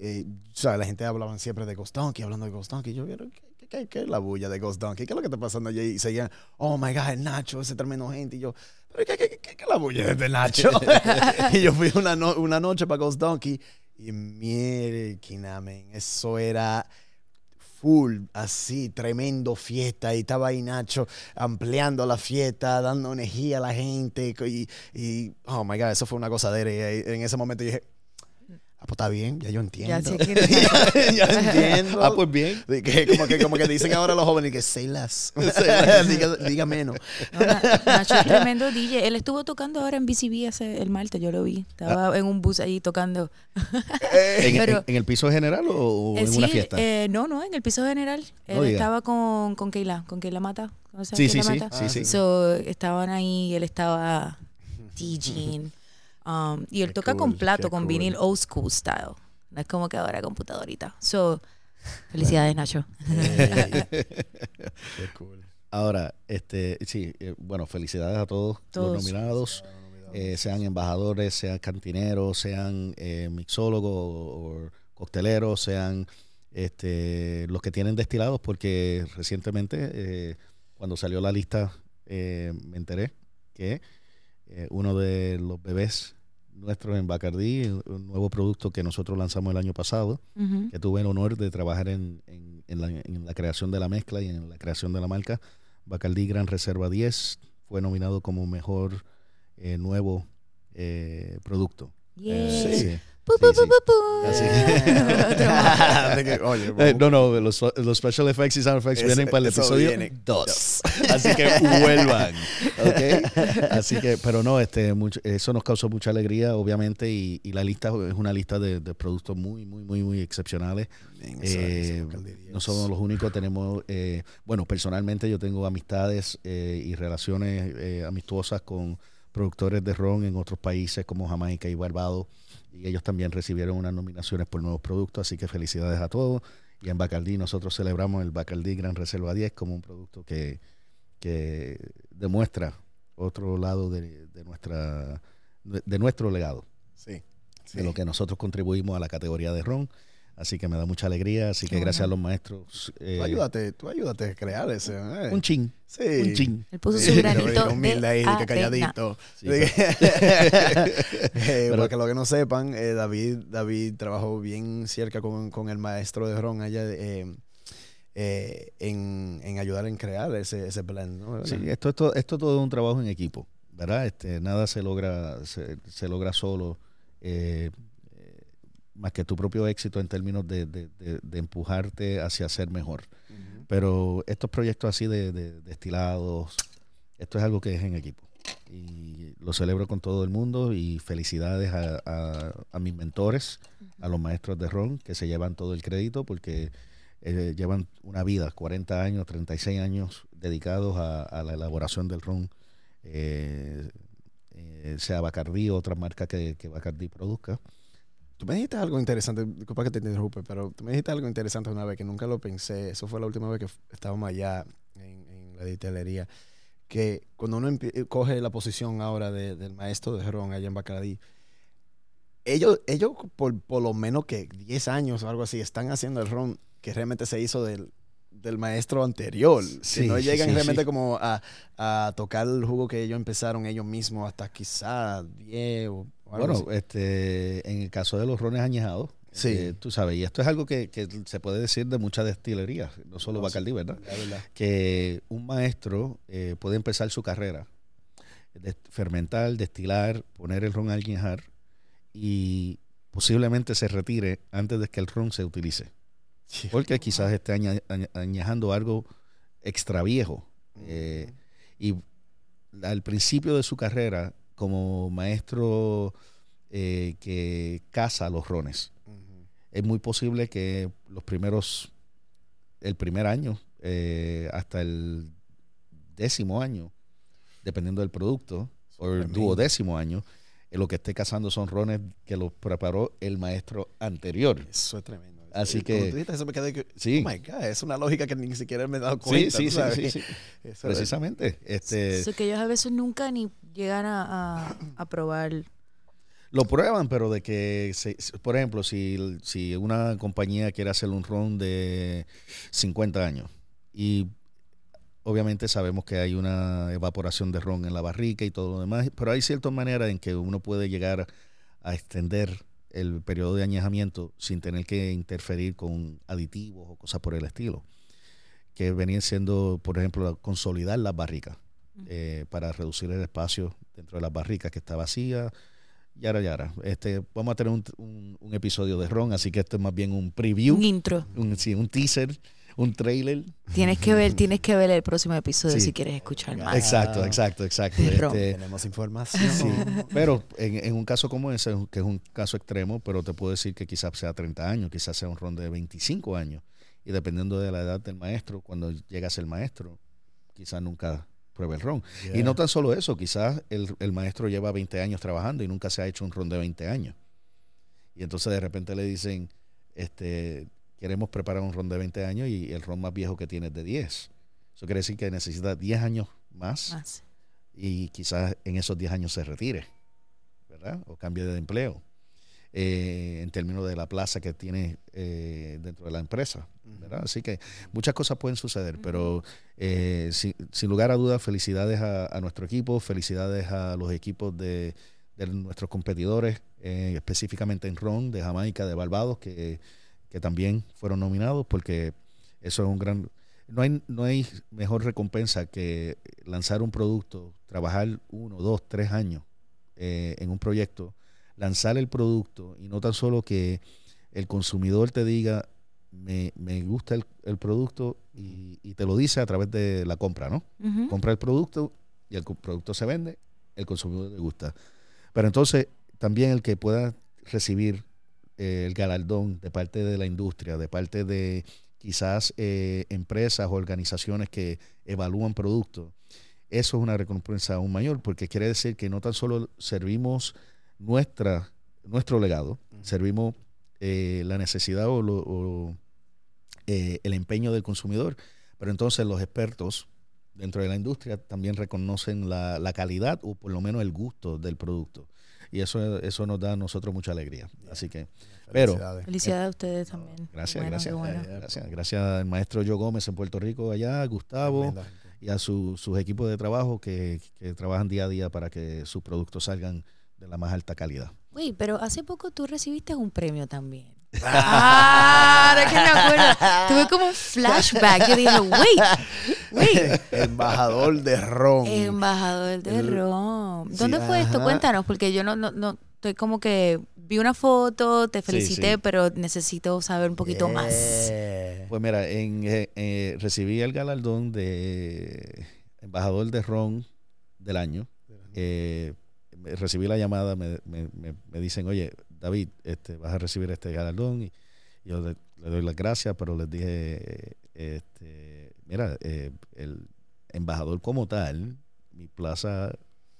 eh, o sea, la gente hablaba siempre de Ghost Donkey, hablando de Ghost Donkey. Yo, ¿qué, qué, qué- qué es la bulla de Ghost Donkey? ¿Qué es lo que está pasando allí? Y seguían, oh my God, Nacho, ese tremendo gente. Y yo, ¿pero qué, qué, qué, qué es la bulla de Nacho? y yo fui una, no- una noche para Ghost Donkey y mierda, men, eso era full, así, tremendo fiesta. Y estaba ahí Nacho ampliando la fiesta, dando energía a la gente. Y, y oh my God, eso fue una cosa de En ese momento dije, Ah, pues está bien, ya yo entiendo. Ya sé que ya, entiendo. Ah, pues bien. Que, como, que, como que dicen ahora los jóvenes que say less. diga, diga, menos. No, Nacho es tremendo DJ. Él estuvo tocando ahora en BCB hace el martes, yo lo vi. Estaba en un bus ahí tocando. ¿En, Pero, en, el piso general o, eh, en una fiesta? Eh, no, no, en el piso general. Él estaba con, con Keila, con Keila Mata. sí, sí, sí, sí, sí. So, estaban ahí, él estaba DJing. Um, y él toca con plato, con vinil old school style. No es como que ahora computadorita. So, felicidades, Nacho. qué cool. Ahora, este, sí, eh, bueno, felicidades a todos, los nominados, eh, sean embajadores, sean cantineros, sean eh, mixólogos o cocteleros, sean este, los que tienen destilados, porque recientemente, cuando salió la lista, me enteré que uno de los bebés nuestro en Bacardí, un nuevo producto que nosotros lanzamos el año pasado, que tuve el honor de trabajar en, la, creación de la mezcla y en la creación de la marca. Bacardí Gran Reserva 10 fue nominado como mejor eh, nuevo eh, producto. sí. no, no, los, los, special effects y sound effects vienen para el episodio 2. Así que vuelvan. ¿okay? Así que, pero no, este, mucho, eso nos causó mucha alegría, obviamente, y, y, la lista es una lista de, de productos muy, muy, muy, muy excepcionales. Eh, no somos los únicos, tenemos, eh, bueno, personalmente yo tengo amistades eh, y relaciones eh, amistuosas con productores de ron en otros países como Jamaica y Barbados y ellos también recibieron unas nominaciones por nuevos productos, así que felicidades a todos. Y en Bacardí nosotros celebramos el Bacardí Gran Reserva 10 como un producto que, que demuestra otro lado de, de nuestra de nuestro legado. Sí, De lo que nosotros contribuimos a la categoría de ron Así que me da mucha alegría. Así que gracias a los maestros. Eh, tú ayúdate, tú ayúdate a crear ese. Eh. Un chin. Sí. Un chin. Él puso su granito. humilde ahí, que calladito. Sí, eh, para que lo que no sepan, eh, David, David trabajó bien cerca con, con el maestro de Ron allá en, en, ayudar en crear ese, ese plan. ¿no? Sí, esto, esto, esto todo es un trabajo en equipo, ¿verdad? Este, nada se logra, se, se logra solo. Eh, más que tu propio éxito en términos de, de, empujarte hacia ser mejor. Pero estos proyectos así de, destilados, esto es algo que es en equipo. Y lo celebro con todo el mundo y felicidades a, a, mis mentores, a los maestros de ron, que se llevan todo el crédito porque eh, llevan una vida, 40 años, 36 años dedicados a, la elaboración del ron, eh, eh, sea Bacardí o otra marca que, que Bacardí produzca. Tú me dijiste algo interesante, disculpa que te interrumpe, pero tú me dijiste algo interesante una vez que nunca lo pensé. Eso fue la última vez que estábamos allá en, la distillería. Que cuando uno coge la posición ahora del maestro de ron allá en Bacaradí, ellos, ellos por, por lo menos que 10 años o algo así, están haciendo el ron que realmente se hizo del, del maestro anterior. si no llegan realmente como a, a, tocar el jugo que ellos empezaron ellos mismos hasta quizá 10 o bueno, este, en el caso de los rones añejados, sí. Eh, tú sabes, y esto es algo que, se puede decir de muchas destilerías, no solo Bacardí, ¿verdad? Que un maestro eh, puede empezar su carrera, de fermentar, destilar, poner el ron a añejar y posiblemente se retire antes de que el ron se utilice. Porque quizás esté añejando algo extra viejo. Eh, y al principio de su carrera como maestro eh, que caza los rones. Es muy posible que los primeros, el primer año eh, hasta el décimo año, dependiendo del producto, o el duodécimo año, lo que esté cazando son rones que los preparó el maestro anterior. Eso es tremendo. Así que, eso me quedé que, sí. oh my God, es una lógica que ni siquiera me he dado cuenta. Sí, sí, sí, sí, Precisamente. Este, eso que ellos a veces nunca ni llegan a, probar. Lo prueban, pero de que, por ejemplo, si, si una compañía quiere hacer un ron de 50 años y obviamente sabemos que hay una evaporación de ron en la barrica y todo lo demás, pero hay ciertas maneras en que uno puede llegar a extender el periodo de añejamiento sin tener que interferir con aditivos o cosas por el estilo, que venían siendo, por ejemplo, consolidar las barricas eh, para reducir el espacio dentro de las barricas que está vacía. Yara, yara. Este, vamos a tener un, un, episodio de Ron, así que esto es más bien un preview. Un intro. Un, sí, un teaser un trailer. Tienes que ver, tienes que ver el próximo episodio si quieres escuchar más. Exacto, exacto, exacto. Este, Tenemos información. Pero en, un caso como ese, que es un caso extremo, pero te puedo decir que quizás sea 30 años, quizás sea un ron de 25 años. Y dependiendo de la edad del maestro, cuando llegas el maestro, quizás nunca pruebe el ron. Y no tan solo eso, quizás el, el, maestro lleva 20 años trabajando y nunca se ha hecho un ron de 20 años. Y entonces de repente le dicen, este, queremos preparar un ron de 20 años y el ron más viejo que tiene es de 10. Eso quiere decir que necesita 10 años más, y quizás en esos 10 años se retire, ¿verdad? O cambie de empleo. Eh, en términos de la plaza que tiene eh, dentro de la empresa. ¿verdad? Así que muchas cosas pueden suceder, pero eh, sin, lugar a dudas, felicidades a, nuestro equipo, felicidades a los equipos de, de nuestros competidores, específicamente en Ron, de Jamaica, de Barbados, que que también fueron nominados, porque eso es un gran... No hay, no hay mejor recompensa que lanzar un producto, trabajar uno, dos, tres años eh, en un proyecto, lanzar el producto y no tan solo que el consumidor te diga, me, me gusta el, el producto y, y, te lo dice a través de la compra, ¿no? Compra el producto y el producto se vende, el consumidor le gusta. Pero entonces también el que pueda recibir eh, el galardón de parte de la industria, de parte de quizás eh, empresas o organizaciones que evalúan productos, eso es una recompensa aún mayor, porque quiere decir que no tan solo servimos nuestra, nuestro legado, servimos eh, la necesidad o, el empeño del consumidor, pero entonces los expertos dentro de la industria también reconocen la, la calidad o por lo menos el gusto del producto y eso, eso nos da a nosotros mucha alegría. Así que, pero... Felicidades a ustedes también. Gracias, gracias, gracias. Gracias al maestro Joe Gómez en Puerto Rico allá, Gustavo, y a sus equipos de trabajo que, que trabajan día a día para que sus productos salgan de la más alta calidad. Uy, pero hace poco tú recibiste un premio también. Ah, ahora que me acuerdo. Tuve como un flashback. Yo dije, wait, wait. Embajador de ron. Embajador de ron. ¿Dónde fue esto? Cuéntanos, porque yo no, no, no, estoy como que vi una foto, te felicité, pero necesito saber un poquito más. Pues mira, en, eh, eh, recibí el galardón de embajador de ron del año. Eh, recibí la llamada, me, me, me, dicen, oye, David, este, vas a recibir este galardón. Y yo le, doy las gracias, pero les dije, este, mira, eh, el embajador como tal, mi plaza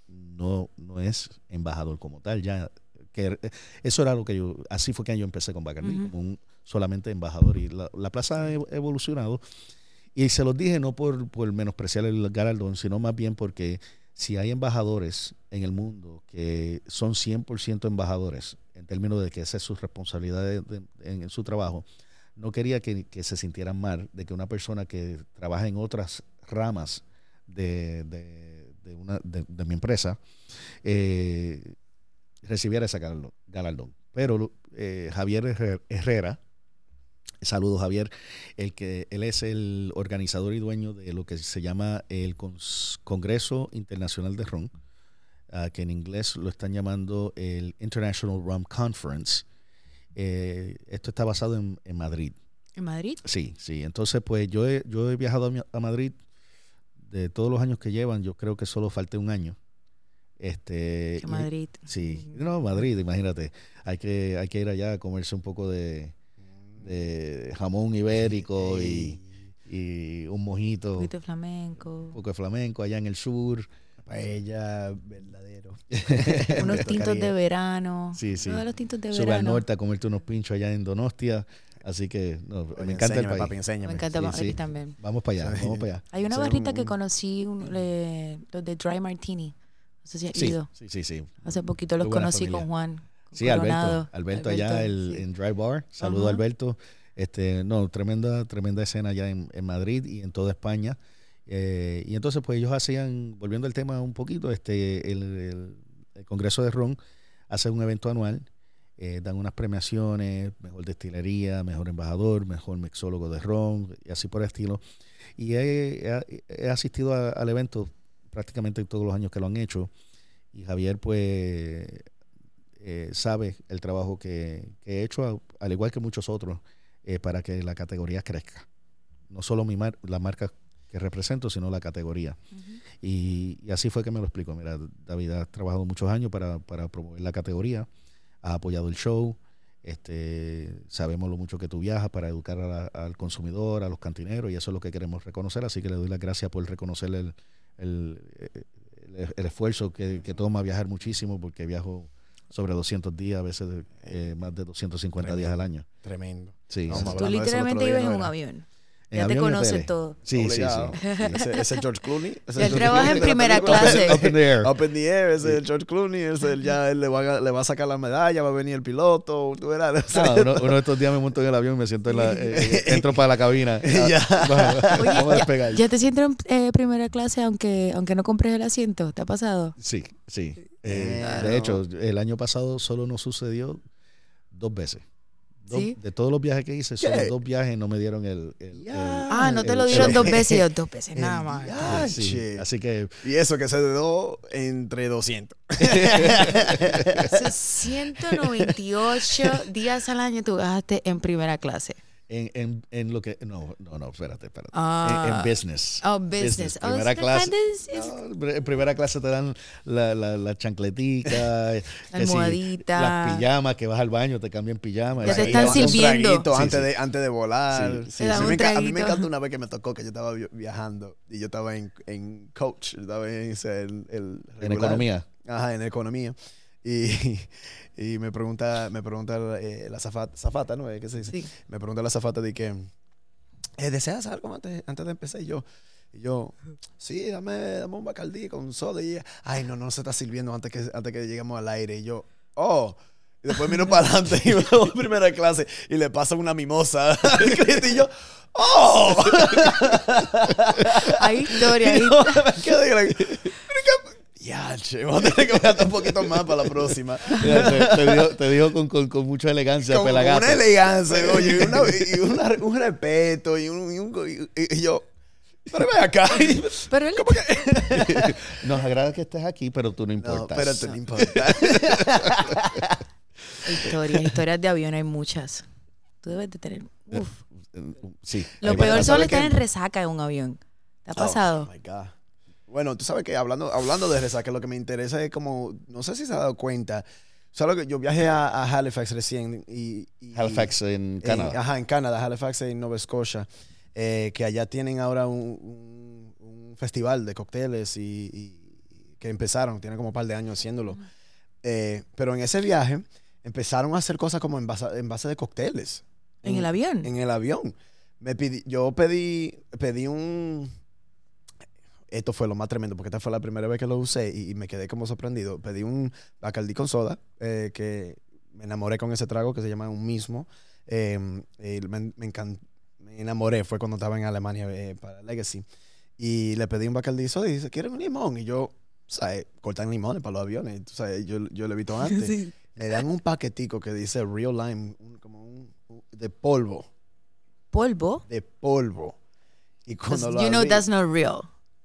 no, no es embajador como tal, ya que eso era lo que yo, así fue que yo empecé con Bacardi, como un solamente embajador. Y la, plaza ha evolucionado. Y se los dije no por, por menospreciar el galardón, sino más bien porque si hay embajadores en el mundo que son 100% embajadores, en términos de que esa es su responsabilidad en, su trabajo, no quería que, se sintieran mal de que una persona que trabaja en otras ramas de, mi empresa eh, recibiera ese galardón. Pero eh, Javier Herrera, Saludos, Javier. El que él es el organizador y dueño de lo que se llama el Congreso Internacional de Ron, ah, que en inglés lo están llamando el International Rum Conference. Eh, esto está basado en, Madrid. ¿En Madrid? Sí, sí. Entonces, pues yo he, yo he viajado a, Madrid de todos los años que llevan, yo creo que solo falta un año. Este, Madrid. sí, no, Madrid, imagínate. Hay que, hay que ir allá a comerse un poco de, de jamón ibérico y, un mojito. Un poquito de flamenco. Un poco de flamenco allá en el sur. Paella verdadero. unos tintos de verano. Sí, sí. Todos los tintos de Sube verano. al norte a comerte unos pinchos allá en Donostia. Así que me encanta el país. me encanta sí, también. Vamos para allá, vamos para allá. Hay una barrita que conocí, los de Dry Martini. No sé si has ido. Sí, sí, sí. Hace poquito los conocí con Juan. Sí, Alberto. Alberto, allá el, en Dry Bar. Saludo Alberto. Este, no, tremenda, tremenda escena allá en, Madrid y en toda España. Eh, y entonces, pues ellos hacían, volviendo al tema un poquito, este, el, Congreso de Ron hace un evento anual eh, dan unas premiaciones, mejor destilería, mejor embajador, mejor mixólogo de ron, y así por el estilo. Y he, he- he asistido a- al evento prácticamente todos los años que lo han hecho. Y Javier, pues, eh, sabe el trabajo que, que he hecho, a- al igual que muchos otros, eh, para que la categoría crezca. No solo mi mar- la marca que represento, sino la categoría. Y, y así fue que me lo explicó. Mira, David ha trabajado muchos años para, para promover la categoría, ha apoyado el show, este, sabemos lo mucho que tú viajas para educar a la- al consumidor, a los cantineros, y eso es lo que queremos reconocer. Así que le doy las gracias por reconocer el, el, el- el esfuerzo que, que toma viajar muchísimo, porque viajo sobre 200 días, a veces eh, más de 250 días al año. Tremendo. Sí, Vamos sí, a sí. Tú literalmente vives en ¿no un avión. En Ya te hoteles. todo. Sí, sí, sí. Ese, ese es George Clooney. Ese es Él George trabaja Clooney en primera clase. Up in the air. Up in the air, ese es el George Clooney, ese es el ya él le va, a, le va a sacar la medalla, va a venir el piloto, tú verás. Ah, uno, uno de estos días me monto en el avión y me siento en la, eh, eh, entro para la cabina. Ya. Vamos, Oye, vamos a despegar. ¿Ya te sientes en eh, primera clase aunque, aunque no compres el asiento? ¿Te ha pasado? Sí, sí. Eh, Claro. De hecho, el año pasado solo nos sucedió dos veces. Dos- ¿Sí? De todos los viajes que hice, solo ¿Qué? dos viajes no me dieron el... Ah, no te lo dieron el- dos veces. Yo, dos veces nada más. sí. Así que Y eso que se dio entre 200. Eso es 198 días al año tú viajaste en primera clase. En, en, en lo que... No, no, no, espérate, espérate. Ah. En, en business. Oh, business. Oh, Primera que clase. No, en primera clase te dan la, la, la chancletica, si almohadita. las pijamas, que vas al baño, te cambian pijamas. Ya te están Un sirviendo. traguito Sí, antes, sí. De, antes de volar. Sí, sí, un me a mí me encanta una vez que me tocó que yo estaba vi- viajando y yo estaba en, en coach, yo estaba en ese, el, el En regular. economía. Ajá, en economía. Y, y me pregunta, me pregunta eh, la zafata, zafata, ¿no? ¿Qué se dice? Sí. Me pregunta la zafata de que, eh, ¿deseas algo antes, antes de empezar? Y yo, y yo, sí, dame, dame un bacardí con soda. Y ella, ay, no, no se está sirviendo antes que, antes que lleguemos al aire. Y yo, oh. Y después miro para adelante y veo primera clase y le pasa una mimosa. y yo, ¡oh! Hay historia. Y hay- yo me quedé like, Ya, che, vamos a tener que gastar un poquito más para la próxima. Mira, te, te dijo con, con, con mucha elegancia, Con, una elegancia, oye, y, una- y una- un respeto y, un, y, un- y- y yo, pero ven acá. Pero él, ¿Cómo que? Nos agrada que estés aquí, pero tú no No, importas. espérate, no importa. historias, historias de avión hay muchas. Tú debes de tener. Uf. Sí. Lo peor ¿sabe estar en resaca en un avión. ¿Te ha pasado? Oh, my God. Bueno, tú sabes que hablando, hablando de resaca, lo que me interesa es como, no sé si se ha dado cuenta, sabes que yo viajé a, a Halifax recién y... y- Halifax en en- Canadá. ajá, en Canadá, Halifax en Nova Scotia, eh, que allá tienen ahora un, un- un festival de cócteles y, y que empezaron, tienen como un par de años haciéndolo. Eh, pero en ese viaje empezaron a hacer cosas como en base, en base de cócteles. ¿En el avión? En el avión. Me pedí, yo pedí, pedí un... Esto fue lo más tremendo porque esta fue la primera vez que lo usé y, y me quedé como sorprendido. Pedí un Bacardi con soda, eh, que me enamoré con ese trago que se llama un mismo. Eh, y me, me encan- me enamoré, fue cuando estaba en Alemania eh, para Legacy. Y le pedí un Bacardi soda y dice, ¿quieres un limón? Y yo, ¿sabes? Cortan limones para los aviones. tú sabes, yo, yo lo he visto antes. Sí. Me dan un paquetico que dice Real Lime, un- como un, un- de polvo, Polvo. de polvo. Y cuando lo You know abrí, that's not real.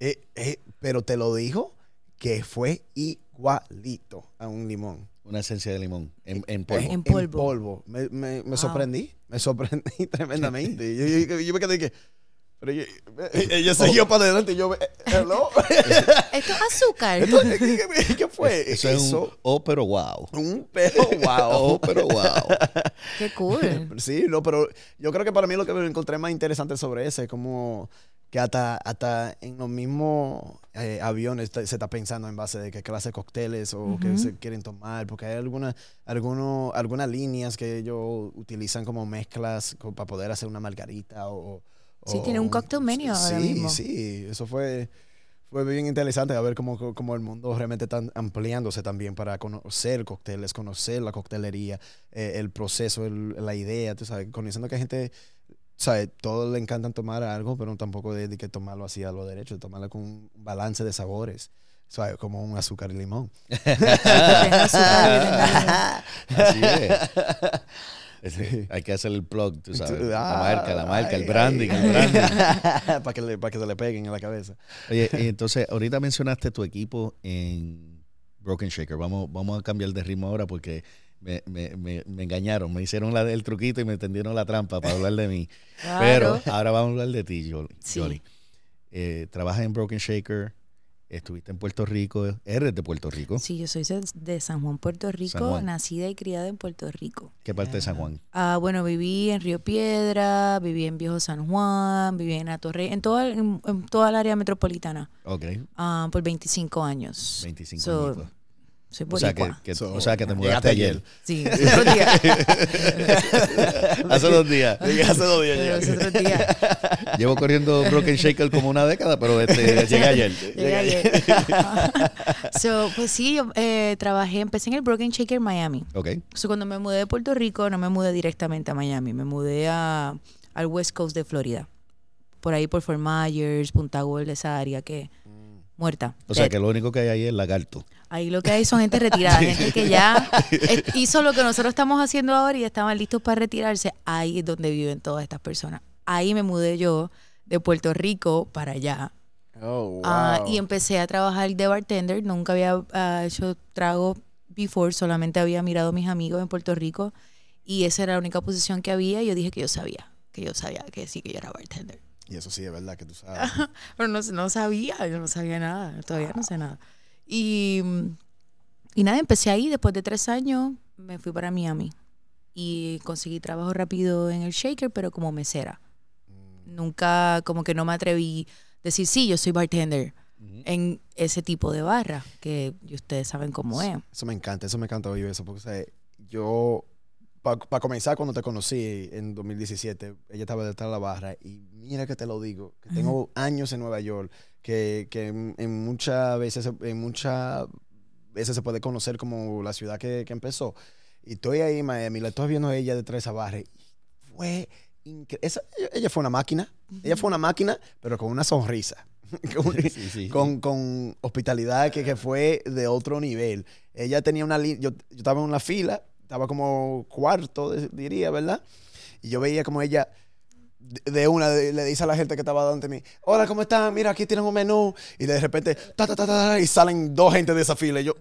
Eh, eh, pero te lo dijo que fue igualito a un limón. Una esencia de limón en, en polvo. En polvo. Me, me- me Wow. sorprendí, me sorprendí tremendamente. yo, yo- yo me quedé que... Pero yo- eh, ella siguió para adelante y yo... eh, hello. Esto es azúcar. Esto- ¿Qué, qué- qué fue? Eso es un oh, pero wow. un pero wow. Oh, pero wow. Qué cool. Sí, no, pero yo creo que para mí lo que me encontré más interesante sobre ese es como que hasta, hasta en los mismos eh, aviones se está pensando en base de qué clase de cócteles o que Ujú. se quieren tomar, porque hay algunas algunos algunas líneas que ellos utilizan como mezclas para poder hacer una margarita o... Sí, o tiene un cocktail menu ahora sí, mismo. Sí, eso fue, fue bien interesante a ver cómo, cómo el mundo realmente está ampliándose también para conocer cócteles, conocer la coctelería, eh, el proceso, el- la idea, tú sabes, conociendo que hay gente, ¿sabes? Todos le encantan tomar algo, pero tampoco de, de que tomarlo así a lo derecho, tomarlo con un balance de sabores. ¿sabes? Como un azúcar y limón. Así es. Hay que hacer el plug, tú sabes. La marca, la marca, el branding, el branding. para, que le- para que se le peguen en la cabeza. Oye, y entonces, ahorita mencionaste tu equipo en Broken Shaker. Vamos, vamos a cambiar de ritmo ahora porque me, me, me, me engañaron. Me hicieron la, el truquito y me tendieron la trampa para hablar de mí. Pero Claro. ahora vamos a hablar de ti, Jolly. Sí. Jolly. Eh, trabajas en Broken Shaker, estuviste en Puerto Rico, eres de Puerto Rico. Sí, yo soy de- San Juan, Puerto Rico, Juan. nacida y criada en Puerto Rico. ¿Qué parte de San Juan? Ah, bueno, viví en Río Piedra, viví en Viejo San Juan, viví en Atorrey, en toda, en, en toda el área metropolitana Ok, ah, por 25 años. 25 So, añitos. Soy O sea, que, boricua. que- So, o sea, que te mudaste ayer. ayer. Sí, los otros días. Hace dos días. Llegué hace dos días. Llegué. otros días. Llevo corriendo Broken Shaker como una década, pero este, llegué ayer. Llegué ayer. so, pues sí, yo eh, trabajé, empecé en el Broken Shaker Miami. Ok, So, cuando me mudé de Puerto Rico, no me mudé directamente a Miami, me mudé a, al West Coast de Florida. Por ahí por Fort Myers, Punta Gold, esa área que muerta. o sea Dead. que lo único que hay ahí es lagarto. Ahí lo que hay son gente retirada, gente que ya hizo lo que nosotros estamos haciendo ahora y estaban listos para retirarse. Ahí es donde viven todas estas personas. Ahí me mudé yo de Puerto Rico para allá. Oh, wow. Ah, y empecé a trabajar de bartender. Nunca había ah, hecho trago before, solamente había mirado a mis amigos en Puerto Rico y esa era la única posición que había. Y yo dije que yo sabía, que yo sabía que sí, que yo era bartender. Y eso sí es verdad que tú sabes. Pero no, no sabía, yo no sabía nada, todavía no sé nada. Y, mm, y nada, empecé ahí, después de tres años me fui para Miami y conseguí trabajo rápido en el Shaker, pero como mesera. Nunca, como que no me atreví a decir, sí, yo soy bartender en ese tipo de barra, que ustedes saben cómo es. Eso me encanta, eso me encanta oír eso, porque o sea, yo, para comenzar, cuando te conocí en 2017, ella estaba detrás de la barra y mira que te lo digo, que tengo años en Nueva York, que, que en, en muchas veces, en muchas veces se puede conocer como la ciudad que, que empezó. Y estoy ahí en Miami, la estoy viendo a ella detrás de esa barra y fue increíble. Ella, fue una máquina, ella fue una máquina, pero con una sonrisa. Con- Sí, sí. con, con hospitalidad que, que fue de otro nivel. Ella tenía una línea, yo, yo estaba en una fila, estaba como cuarto, diría, ¿verdad? Y yo veía como ella de una le dice a la gente que estaba delante de mí, hola, ¿cómo están? Mira, aquí tienen un menú. Y de repente, ta, ta, ta, ta, y salen dos gente de esa fila. Y yo,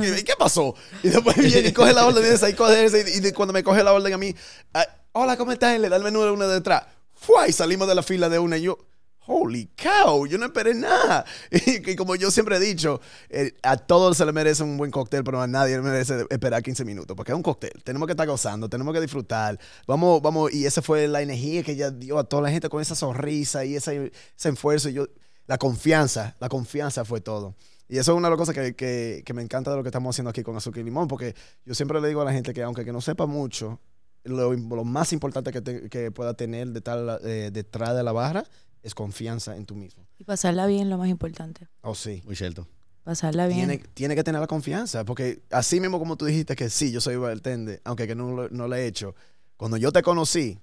¿y qué pasó? Y después viene y coge la orden de esa y coge esa. Y, cuando me coge la orden a mí, ah, hola, ¿cómo están? Le da el menú de una de detrás. ¡Fua! Y salimos de la fila de una y yo, holy cow, yo no esperé nada. Y, y como yo siempre he dicho, eh, a todos se le merece un buen cóctel, pero a nadie le merece esperar 15 minutos, porque es un cóctel. Tenemos que estar gozando, tenemos que disfrutar. Vamos, vamos, y esa fue la energía que ella dio a toda la gente con esa sonrisa y ese, esfuerzo. Y yo, la confianza, la confianza fue todo. Y eso es una de las cosas que, que- me encanta de lo que estamos haciendo aquí con Azúcar y Limón, porque yo siempre le digo a la gente que aunque que no sepa mucho, lo, más importante que, pueda tener de la- eh, detrás de la barra es confianza en tú mismo. Y pasarla bien, lo más importante. Oh, sí. Muy cierto. Pasarla bien. Tiene, tiene que tener la confianza, porque así mismo como tú dijiste que sí, yo soy bartender, aunque que no, lo- no lo he hecho. Cuando yo te conocí,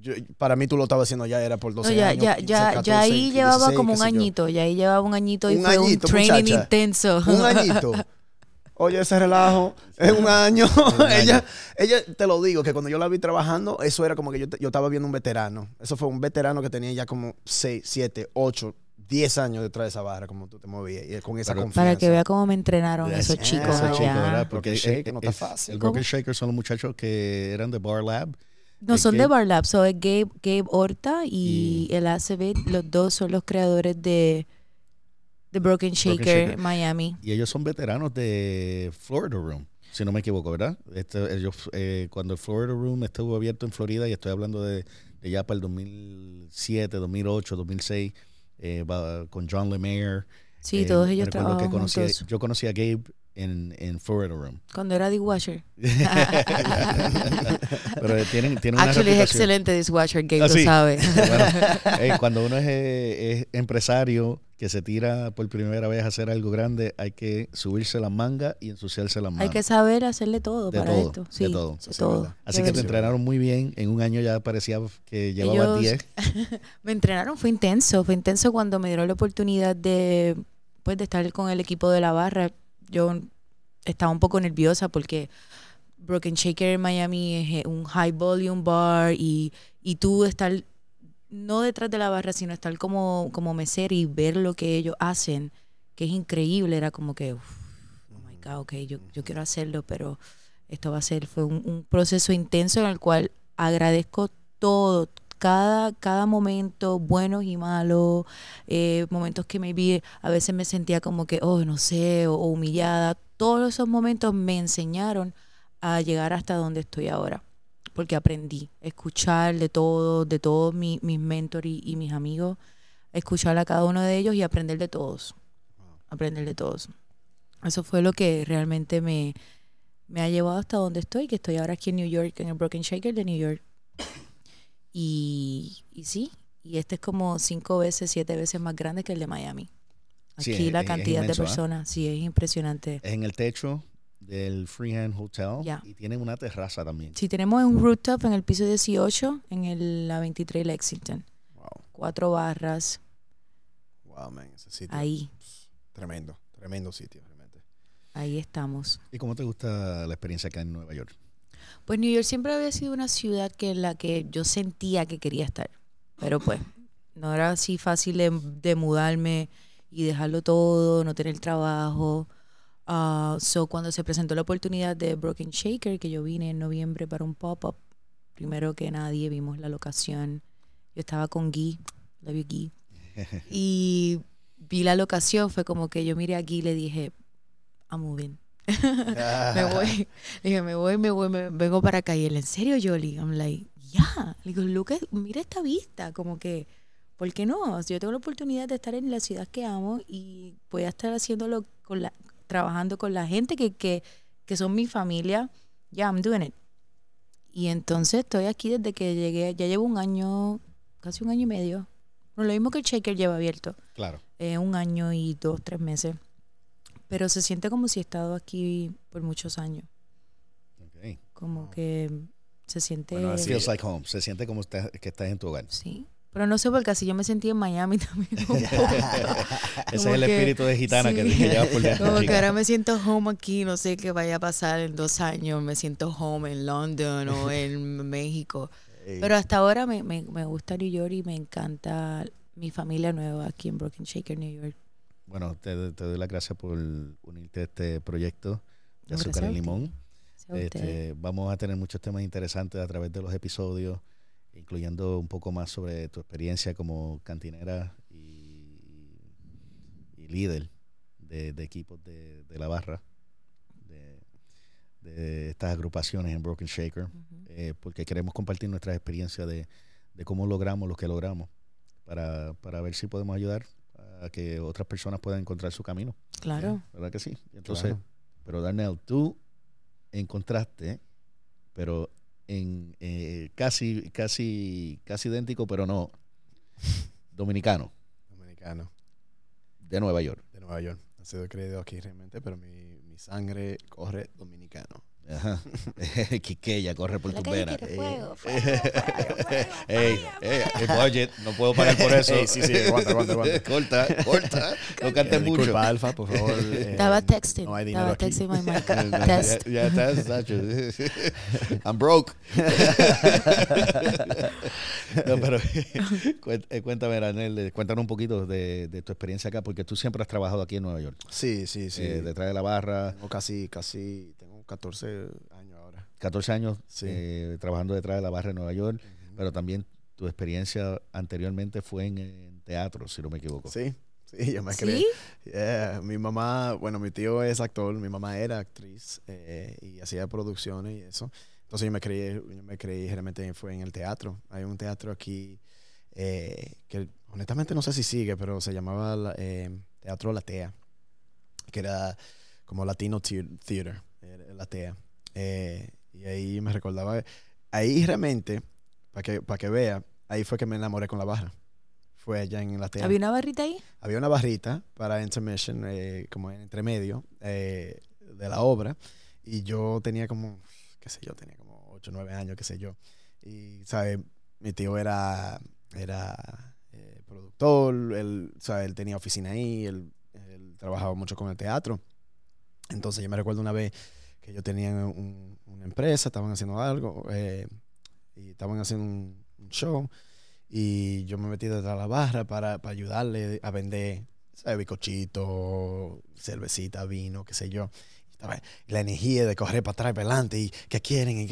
yo- para mí tú lo estabas haciendo ya era por 12 No, ya, años. ya, 15, ya, 14, ya ahí 16, llevaba como un yo. añito, ya ahí llevaba un añito y Un fue añito, un training muchacha. intenso. Un añito. Oye, ese relajo es un año. Ella, ella, te lo digo, que cuando yo la vi trabajando, eso era como que yo, yo estaba viendo un veterano. Eso fue un veterano que tenía ya como 6, 7, 8, 10 años detrás de esa barra, como tú te movías, y con esa Pero- confianza. Para que vea cómo me entrenaron esos chicos no está es- fácil. El. Broken Shaker son los muchachos que eran de Bar Lab. No El son de Bar Lab, son Gabe, Gabe Horta y, Y- el ACB. Los dos son los creadores de, de Broken Shaker, Shaker. Miami. Y ellos son veteranos de Florida Room, si no me equivoco, ¿verdad? Este, ellos, eh, cuando el Florida Room estuvo abierto en Florida, y estoy hablando de, de ya para el 2007, 2008, 2006, eh, va- con John LeMaire. Sí, Eh, todos ellos juntos. Yo conocí a Gabe en, en Florida Room. Cuando era dishwasher. Pero tienen, tienen una Actually es excelente dishwasher, Gabe Ah, lo sabe. Bueno, cuando uno es, es empresario que se tira por primera vez a hacer algo grande, hay que subirse las mangas y ensuciarse las manos. Hay que saber hacerle todo De para todo, esto. de todo. de. Así que te entrenaron muy bien. En un año ya parecía que llevabas Ellos- 10. Me entrenaron, fue intenso, fue intenso cuando me dieron la oportunidad de pues de estar con el equipo de la barra, yo estaba un poco nerviosa porque Broken Shaker en Miami es eh, un high volume bar y, y tú estar no detrás de la barra, sino estar como, como mesero y ver lo que ellos hacen, que es increíble, era como que, uf, oh my God, ok, yo, yo quiero hacerlo, pero esto va a ser, fue un, un proceso intenso en el cual agradezco todo, cada, cada momento, buenos y malos, eh, momentos que me vi, a veces me sentía como que, oh, no sé, o, humillada, todos esos momentos me enseñaron a llegar hasta donde estoy ahora, porque aprendí a escuchar de todos, de todos mi- mis mentores y, y mis amigos, escuchar a cada uno de ellos y aprender de todos, aprender de todos. Eso fue lo que realmente me, me ha llevado hasta donde estoy, que estoy ahora aquí en New York, en el Broken Shaker de New York. Y, y sí, y este es como cinco veces, siete veces más grande que el de Miami. Aquí la es cantidad inmenso, de ¿ah? personas, sí, es impresionante. Es en el techo del Freehand Hotel y tienen una terraza también. Sí, tenemos un rooftop en el piso 18, en el, la 23 Lexington. Wow, Cuatro barras wow, man, ese sitio. ahí, Tremendo, tremendo sitio, realmente. ahí estamos. ¿Y cómo te gusta la experiencia acá en Nueva York? Pues New York siempre había sido una ciudad que en la que yo sentía que quería estar. Pero pues no era así fácil de, de mudarme y dejarlo todo, no tener trabajo. Ah, so cuando se presentó la oportunidad de Broken Shaker, que yo vine en noviembre para un pop-up, primero que nadie vimos la locación. Yo estaba con Guy, love you Guy. Y vi la locación, fue como que yo miré a Guy y le dije, I'm moving. Me voy. Le dije, me voy, me voy, me vengo para acá. Y él, ¿en serio, Yoli? I'm like, ya. Le digo, Lucas, mira esta vista. Como que, ¿por qué no? Si yo tengo la oportunidad de estar en la ciudad que amo y voy a estar haciéndolo con la, trabajando con la gente que, que, que son mi familia, ya, I'm doing it. Y entonces estoy aquí desde que llegué, ya llevo un año, casi un año y medio. Bueno, lo mismo que el Shaker lleva abierto Claro. eh, un año y dos, tres meses. Pero se siente como si he estado aquí por muchos años. Como Wow. que se siente... Bueno, Feels like home. Se siente como que estás en tu hogar. sí. Pero no sé por qué así yo me sentí en Miami también. un poco. Ese es el que- espíritu de gitana que, sí. que llevas por dentro. Como que ahora me siento home aquí, no sé qué vaya a pasar en dos años. Me siento home en London o en México. Pero hasta ahora me, me, me gusta New York y me encanta mi familia nueva aquí en Broken Shaker, New York. Bueno, te, te doy las gracias por unirte a este proyecto de azúcar y limón. Este, vamos a tener muchos temas interesantes a través de los episodios, incluyendo un poco más sobre tu experiencia como cantinera y, y líder de, de equipos de, de la barra, de, de estas agrupaciones en Broken Shaker, eh, porque queremos compartir nuestras experiencias de, de cómo logramos lo que logramos, para, para ver si podemos ayudar a que otras personas puedan encontrar su camino. Claro. ¿Verdad que sí? Entonces, claro. pero Darnell, tú encontraste, pero en eh, casi, casi, casi idéntico, pero no, dominicano, Dominicano, de Nueva York. de Nueva York. Ha sido creído aquí realmente, pero mi, mi sangre corre dominicano. Ajá. Quiqueya corre por La tus venas. el budget, no puedo pagar por eso. Ey, sí, sí, aguanta, aguanta, aguanta. corta, corta, no cantes Eh, mucho. disculpa, Alfa, por favor. eh, Estaba texting. No hay dinero estaba texting my mic. Ya, Test. ya estás, Sacho. I'm broke. no, pero eh, cuéntame, Ranel, eh, cuéntanos un poquito de, de tu experiencia acá, porque tú siempre has trabajado aquí en Nueva York, Sí, sí, sí. eh, detrás de la barra, Tengo casi, casi, tengo 14 años ahora. 14 años Sí. eh, trabajando detrás de la barra en Nueva York, pero también tu experiencia anteriormente fue en, en teatro, si no me equivoco. Sí, sí, yo me creí. ¿Sí? Yeah, Mi mamá, bueno, mi tío es actor, mi mamá era actriz eh, y hacía producciones y eso. Entonces yo me creí, yo me creí realmente fue en el teatro. Hay un teatro aquí eh, que honestamente no sé si sigue, pero se llamaba la- eh, Teatro Latea, que era como Latino Thea- Theater, era Latea. Eh, y ahí me recordaba, ahí realmente, para que, para que vea, ahí fue que me enamoré con la barra. Fue allá en Latea ¿Había una barrita ahí? había una barrita para intermission, eh, como en entremedio eh, de la obra. Y yo tenía como, qué sé yo, tenía como 8 o 9 años, qué sé yo. Y, ¿sabes? Mi tío era, era eh, productor, él, ¿sabes? Él tenía oficina ahí, él, él trabajaba mucho con el teatro. Entonces yo me recuerdo una vez que yo tenía un- una empresa, estaban haciendo algo eh, y estaban haciendo un, un show y yo me metí detrás de la barra para, para ayudarle a vender ¿sabes? bicochito, cervecita, vino, qué sé yo. Y estaba la energía de correr para atrás y para adelante y qué quieren y,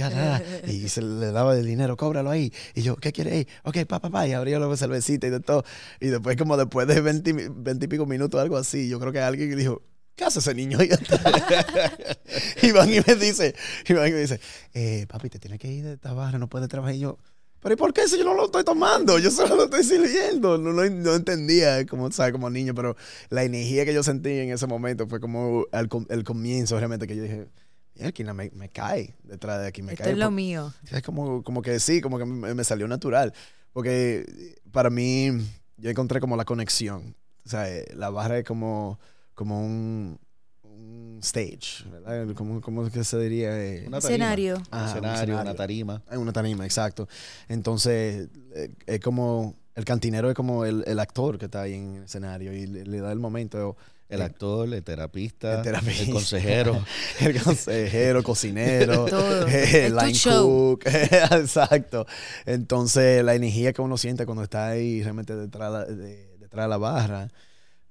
y se le daba el dinero, cóbralo ahí. Y yo, ¿qué quiere ahí? Ok, pa, pa, pa, y abría la cervecita y de todo. Y después como después de 20, mi- 20 y pico minutos, algo así, yo creo que alguien dijo, ¿qué hace ese niño? Iván y me dice, Iván y me dice, eh, papi, te tienes que ir de esta barra, no puedes trabajar. Y yo, pero ¿y por qué si yo no lo estoy tomando? Yo solo lo estoy sirviendo. No, no, no entendía, como, ¿sabes? como niño, pero la energía que yo sentí en ese momento fue como el, com- el comienzo realmente que yo dije, mierda, me, me cae detrás de aquí, me Esto cae. es lo mío. es como, como que sí, como que me, me salió natural. Porque para mí, yo encontré como la conexión. O sea, eh, la barra es como, como un, un stage, ¿verdad? Como, ¿Cómo es que se diría? Eh, Una tarima. Escenario. Un Ah, un escenario, escenario. una tarima. es una tarima, exacto. Entonces, eh, es como, el cantinero es como el, el actor que está ahí en el escenario y le, le da el momento. El actor, el terapista, El terapista. el consejero. el consejero, cocinero, tu line cook, exacto. Entonces, la energía que uno siente cuando está ahí realmente detrás de, de- detrás de la barra,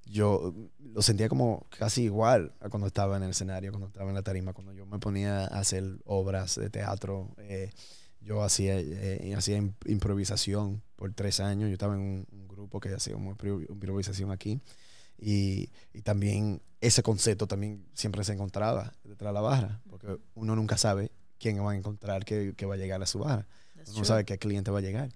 yo lo sentía como casi igual a cuando estaba en el escenario, cuando estaba en la tarima, cuando yo me ponía a hacer obras de teatro. eh, yo hacía, eh, hacía im- improvisación por tres años. Yo estaba en un, un grupo que hacía impro- improvisación aquí. Y, y también ese concepto también siempre se encontraba detrás de la barra, porque uno nunca sabe quién va a encontrar que, que va a llegar a su barra. That's Uno no sabe qué cliente va a llegar.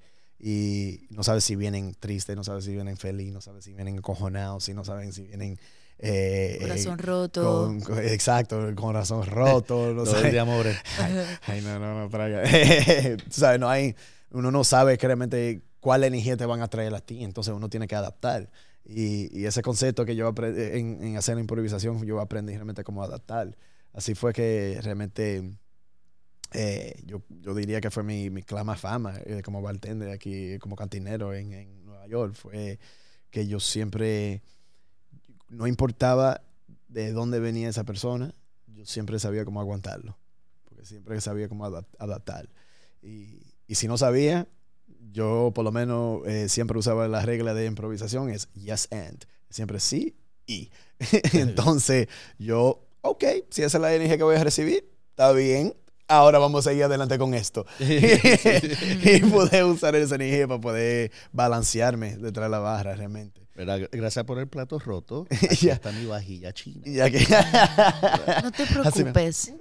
Y no sabe si vienen tristes, no sabe si vienen feliz, no sabe si vienen encojonados, si no saben si vienen... eh, Corazón eh, roto. con- con- exacto, el corazón roto. no Todo sabe- el de amor. Ay, no, no, no. Tú sabes, no hay, uno no sabe realmente cuál energía te van a traer a ti, entonces uno tiene que adaptar. Y, y ese concepto que yo aprendí en, en hacer la improvisación, yo aprendí realmente cómo adaptar. Así fue que realmente eh, yo, yo diría que fue mi, mi clama fama eh, como bartender aquí, como cantinero en, en Nueva York. Fue que yo siempre, no importaba de dónde venía esa persona, yo siempre sabía cómo aguantarlo. Porque siempre sabía cómo adap- adaptar. Y, y si no sabía, yo por lo menos eh, siempre usaba la regla de improvisación, es yes and. Siempre sí y. Entonces yo, ok, si esa es la energía que voy a recibir, está bien. Ahora vamos a seguir adelante con esto. y pude usar esa energía para poder balancearme detrás de la barra realmente. ¿Verdad? Gracias por el plato roto. Aquí Ya. está mi vajilla china. Ya que No te preocupes.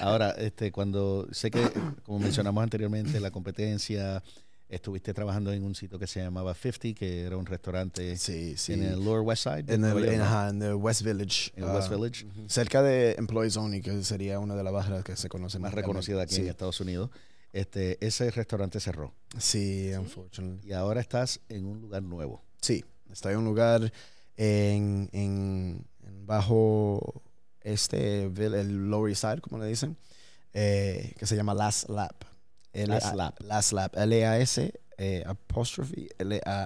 Ahora, este, cuando sé que, como mencionamos anteriormente, la competencia, estuviste trabajando en un sitio que se llamaba 50, que era un restaurante sí, sí. en el Lower West Side. de En el, en, ajá, en el West Village. En el West ah, Village. Cerca de Employees Only, que sería una de las barras que se conoce más reconocida aquí sí. en Estados Unidos. Este, ese restaurante cerró. Sí, unfortunately. Y ahora estás en un lugar nuevo. Sí, estoy en un lugar en, en, en bajo este, el Lower East Side, como le dicen, eh, que se llama Last Lap. Last Lap. Last Lap. L-A-S eh, apóstrofe.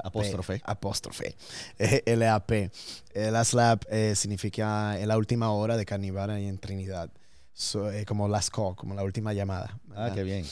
Apóstrofe. Apóstrofe. Eh, L-A-P. Eh, Last Lap eh, significa en la última hora de carnival ahí en Trinidad. So, eh, como last call, como la última llamada. Ah, qué bien.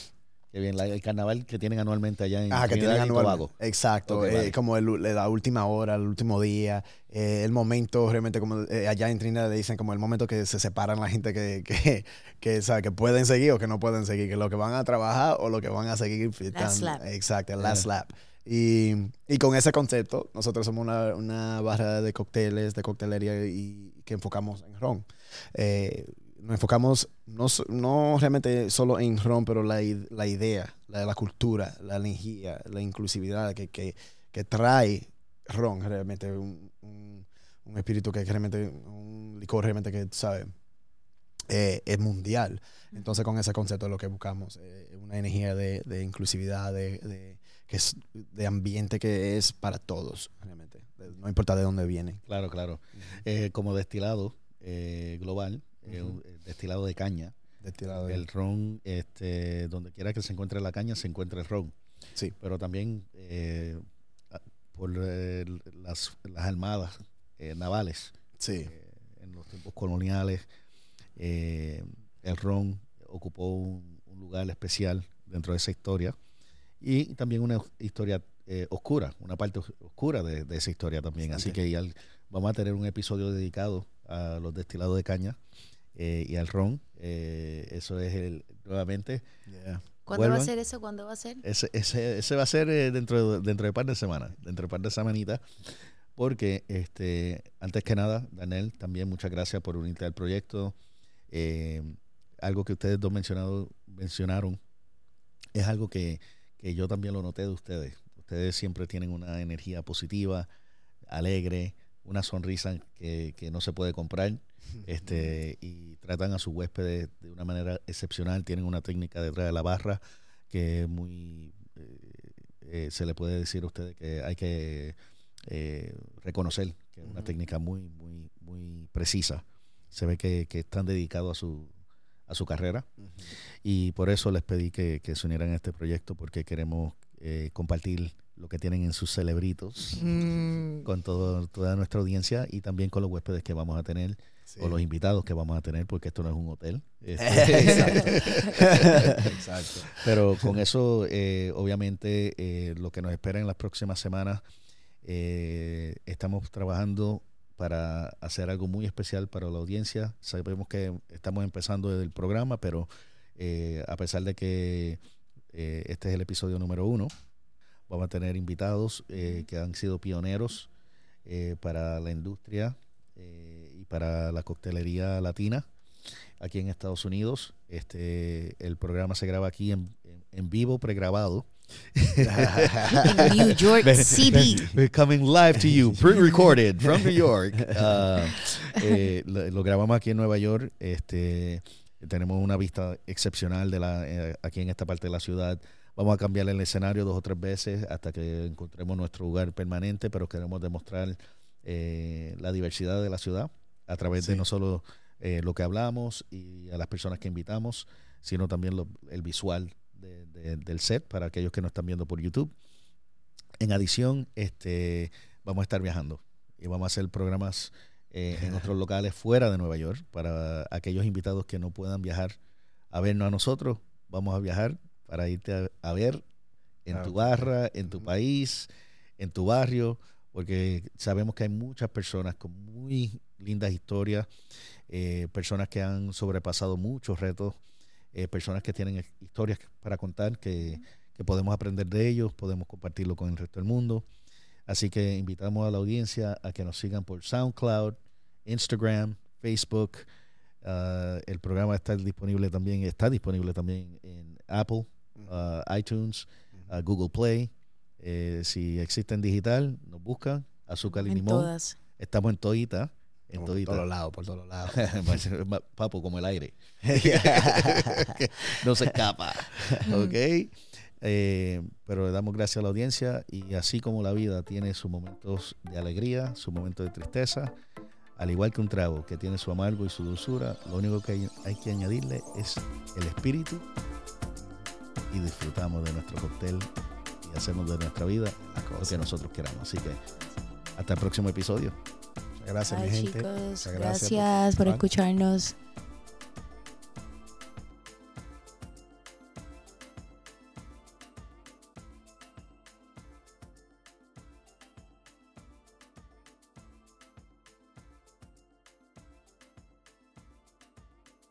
Qué bien. La- el carnaval que tienen anualmente allá en Ah, que Trinidad tienen y anual. Tobago. Exacto, Ok, eh, vale. como el- la última hora, el último día, eh, el momento realmente como eh, allá en Trinidad le dicen como el momento que se separan la gente que, que, que, sabe, que pueden seguir o que no pueden seguir, que lo que van a trabajar o lo que van a seguir. Last lap. Exacto, el last lap. Y, y con ese concepto, nosotros somos una, una barra de cócteles, de coctelería y que enfocamos en ron. Eh, nos enfocamos no, so- no realmente solo en ron, pero la, i- la idea, la, la cultura, la energía, la inclusividad que, que, que trae ron realmente, un, un, un espíritu que realmente, un licor realmente que, ¿sabes? Eh, es mundial. Entonces con ese concepto es lo que buscamos, eh, una energía de, de inclusividad, de, de, que es, de ambiente que es para todos, realmente. No importa de dónde viene. Claro, claro. Eh, como destilado eh, eh, destilado de caña, Destilado de- el ron, este, donde quiera que se encuentre la caña, se encuentra el ron. Sí. Pero también eh, por eh, las, las armadas eh, navales. Sí. En los tiempos coloniales, el ron ocupó un, un lugar especial dentro de esa historia y también una historia oscura, una parte os- oscura de, de esa historia también. Así que ya vamos a tener un episodio dedicado a los destilados de caña eh, y al ron. Eh, eso es el, nuevamente. Yeah. ¿Cuándo va a ser eso? ¿Cuándo va a ser? Ese, ese, ese va a ser eh, dentro, de- dentro de un par de semanas, dentro de un par de semanitas, porque este, antes que nada, Daniel, también muchas gracias por unirte al proyecto. Eh, algo que ustedes dos mencionado, mencionaron es algo que, que yo también lo noté de ustedes. Ustedes siempre tienen una energía positiva, alegre, una sonrisa que, que no se puede comprar este y tratan a sus huéspedes de una manera excepcional. Tienen una técnica detrás de la barra que es muy eh, eh, se le puede decir a ustedes que hay que eh, reconocer que es una técnica muy muy muy precisa. Se ve que, que están dedicados a su a su carrera y por eso les pedí que, que se unieran a este proyecto porque queremos eh, compartir lo que tienen en sus celebritos Mm, con todo, toda nuestra audiencia y también con los huéspedes que vamos a tener Sí. o los invitados que vamos a tener porque esto no es un hotel. Este, Exacto. Exacto. Pero con eso, eh, obviamente, eh, lo que nos espera en las próximas semanas, eh, estamos trabajando para hacer algo muy especial para la audiencia. Sabemos que estamos empezando desde el programa, pero eh, a pesar de que eh, este es el episodio número uno, vamos a tener invitados eh, que han sido pioneros eh, para la industria eh, y para la coctelería latina aquí en Estados Unidos. Este, el programa se graba aquí en, en- en vivo, pregrabado. New York City. We're coming live to you, pre-recorded from New York. Uh, eh, lo, lo grabamos aquí en Nueva York. Este, tenemos una vista excepcional de la, eh, aquí en esta parte de la ciudad. Vamos a cambiar el escenario dos o tres veces hasta que encontremos nuestro lugar permanente, pero queremos demostrar eh, la diversidad de la ciudad a través de no solo eh, lo que hablamos y a las personas que invitamos, sino también lo- el visual de- de- del set para aquellos que nos están viendo por YouTube. En adición, este, vamos a estar viajando y vamos a hacer programas eh, en otros locales fuera de Nueva York para aquellos invitados que no puedan viajar a vernos a nosotros. Vamos a viajar para irte a, a ver en Claro. tu barra, en tu país, en tu barrio, porque sabemos que hay muchas personas con muy lindas historias, eh, personas que han sobrepasado muchos retos, eh, personas que tienen historias para contar que, que podemos aprender de ellos, podemos compartirlo con el resto del mundo. Así que invitamos a la audiencia a que nos sigan por SoundCloud, Instagram, Facebook. Ah, el programa está disponible también, está disponible también en Apple, ah, iTunes, ah, Google Play. Eh, si existe en digital, nos buscan. Azúcar y En limón. todas. Estamos en todita. En Por todos lados, por todos lados. Papo, como el aire. no se escapa. ¿Ok? Eh, pero le damos gracias a la audiencia y así como la vida tiene sus momentos de alegría, sus momentos de tristeza, al igual que un trago que tiene su amargo y su dulzura, lo único que hay, hay que añadirle es el espíritu y disfrutamos de nuestro cóctel y hacemos de nuestra vida lo que nosotros queramos. Así que hasta el próximo episodio. Muchas gracias, Bye, mi gente. chicos. Muchas Gracias, gracias por por escucharnos.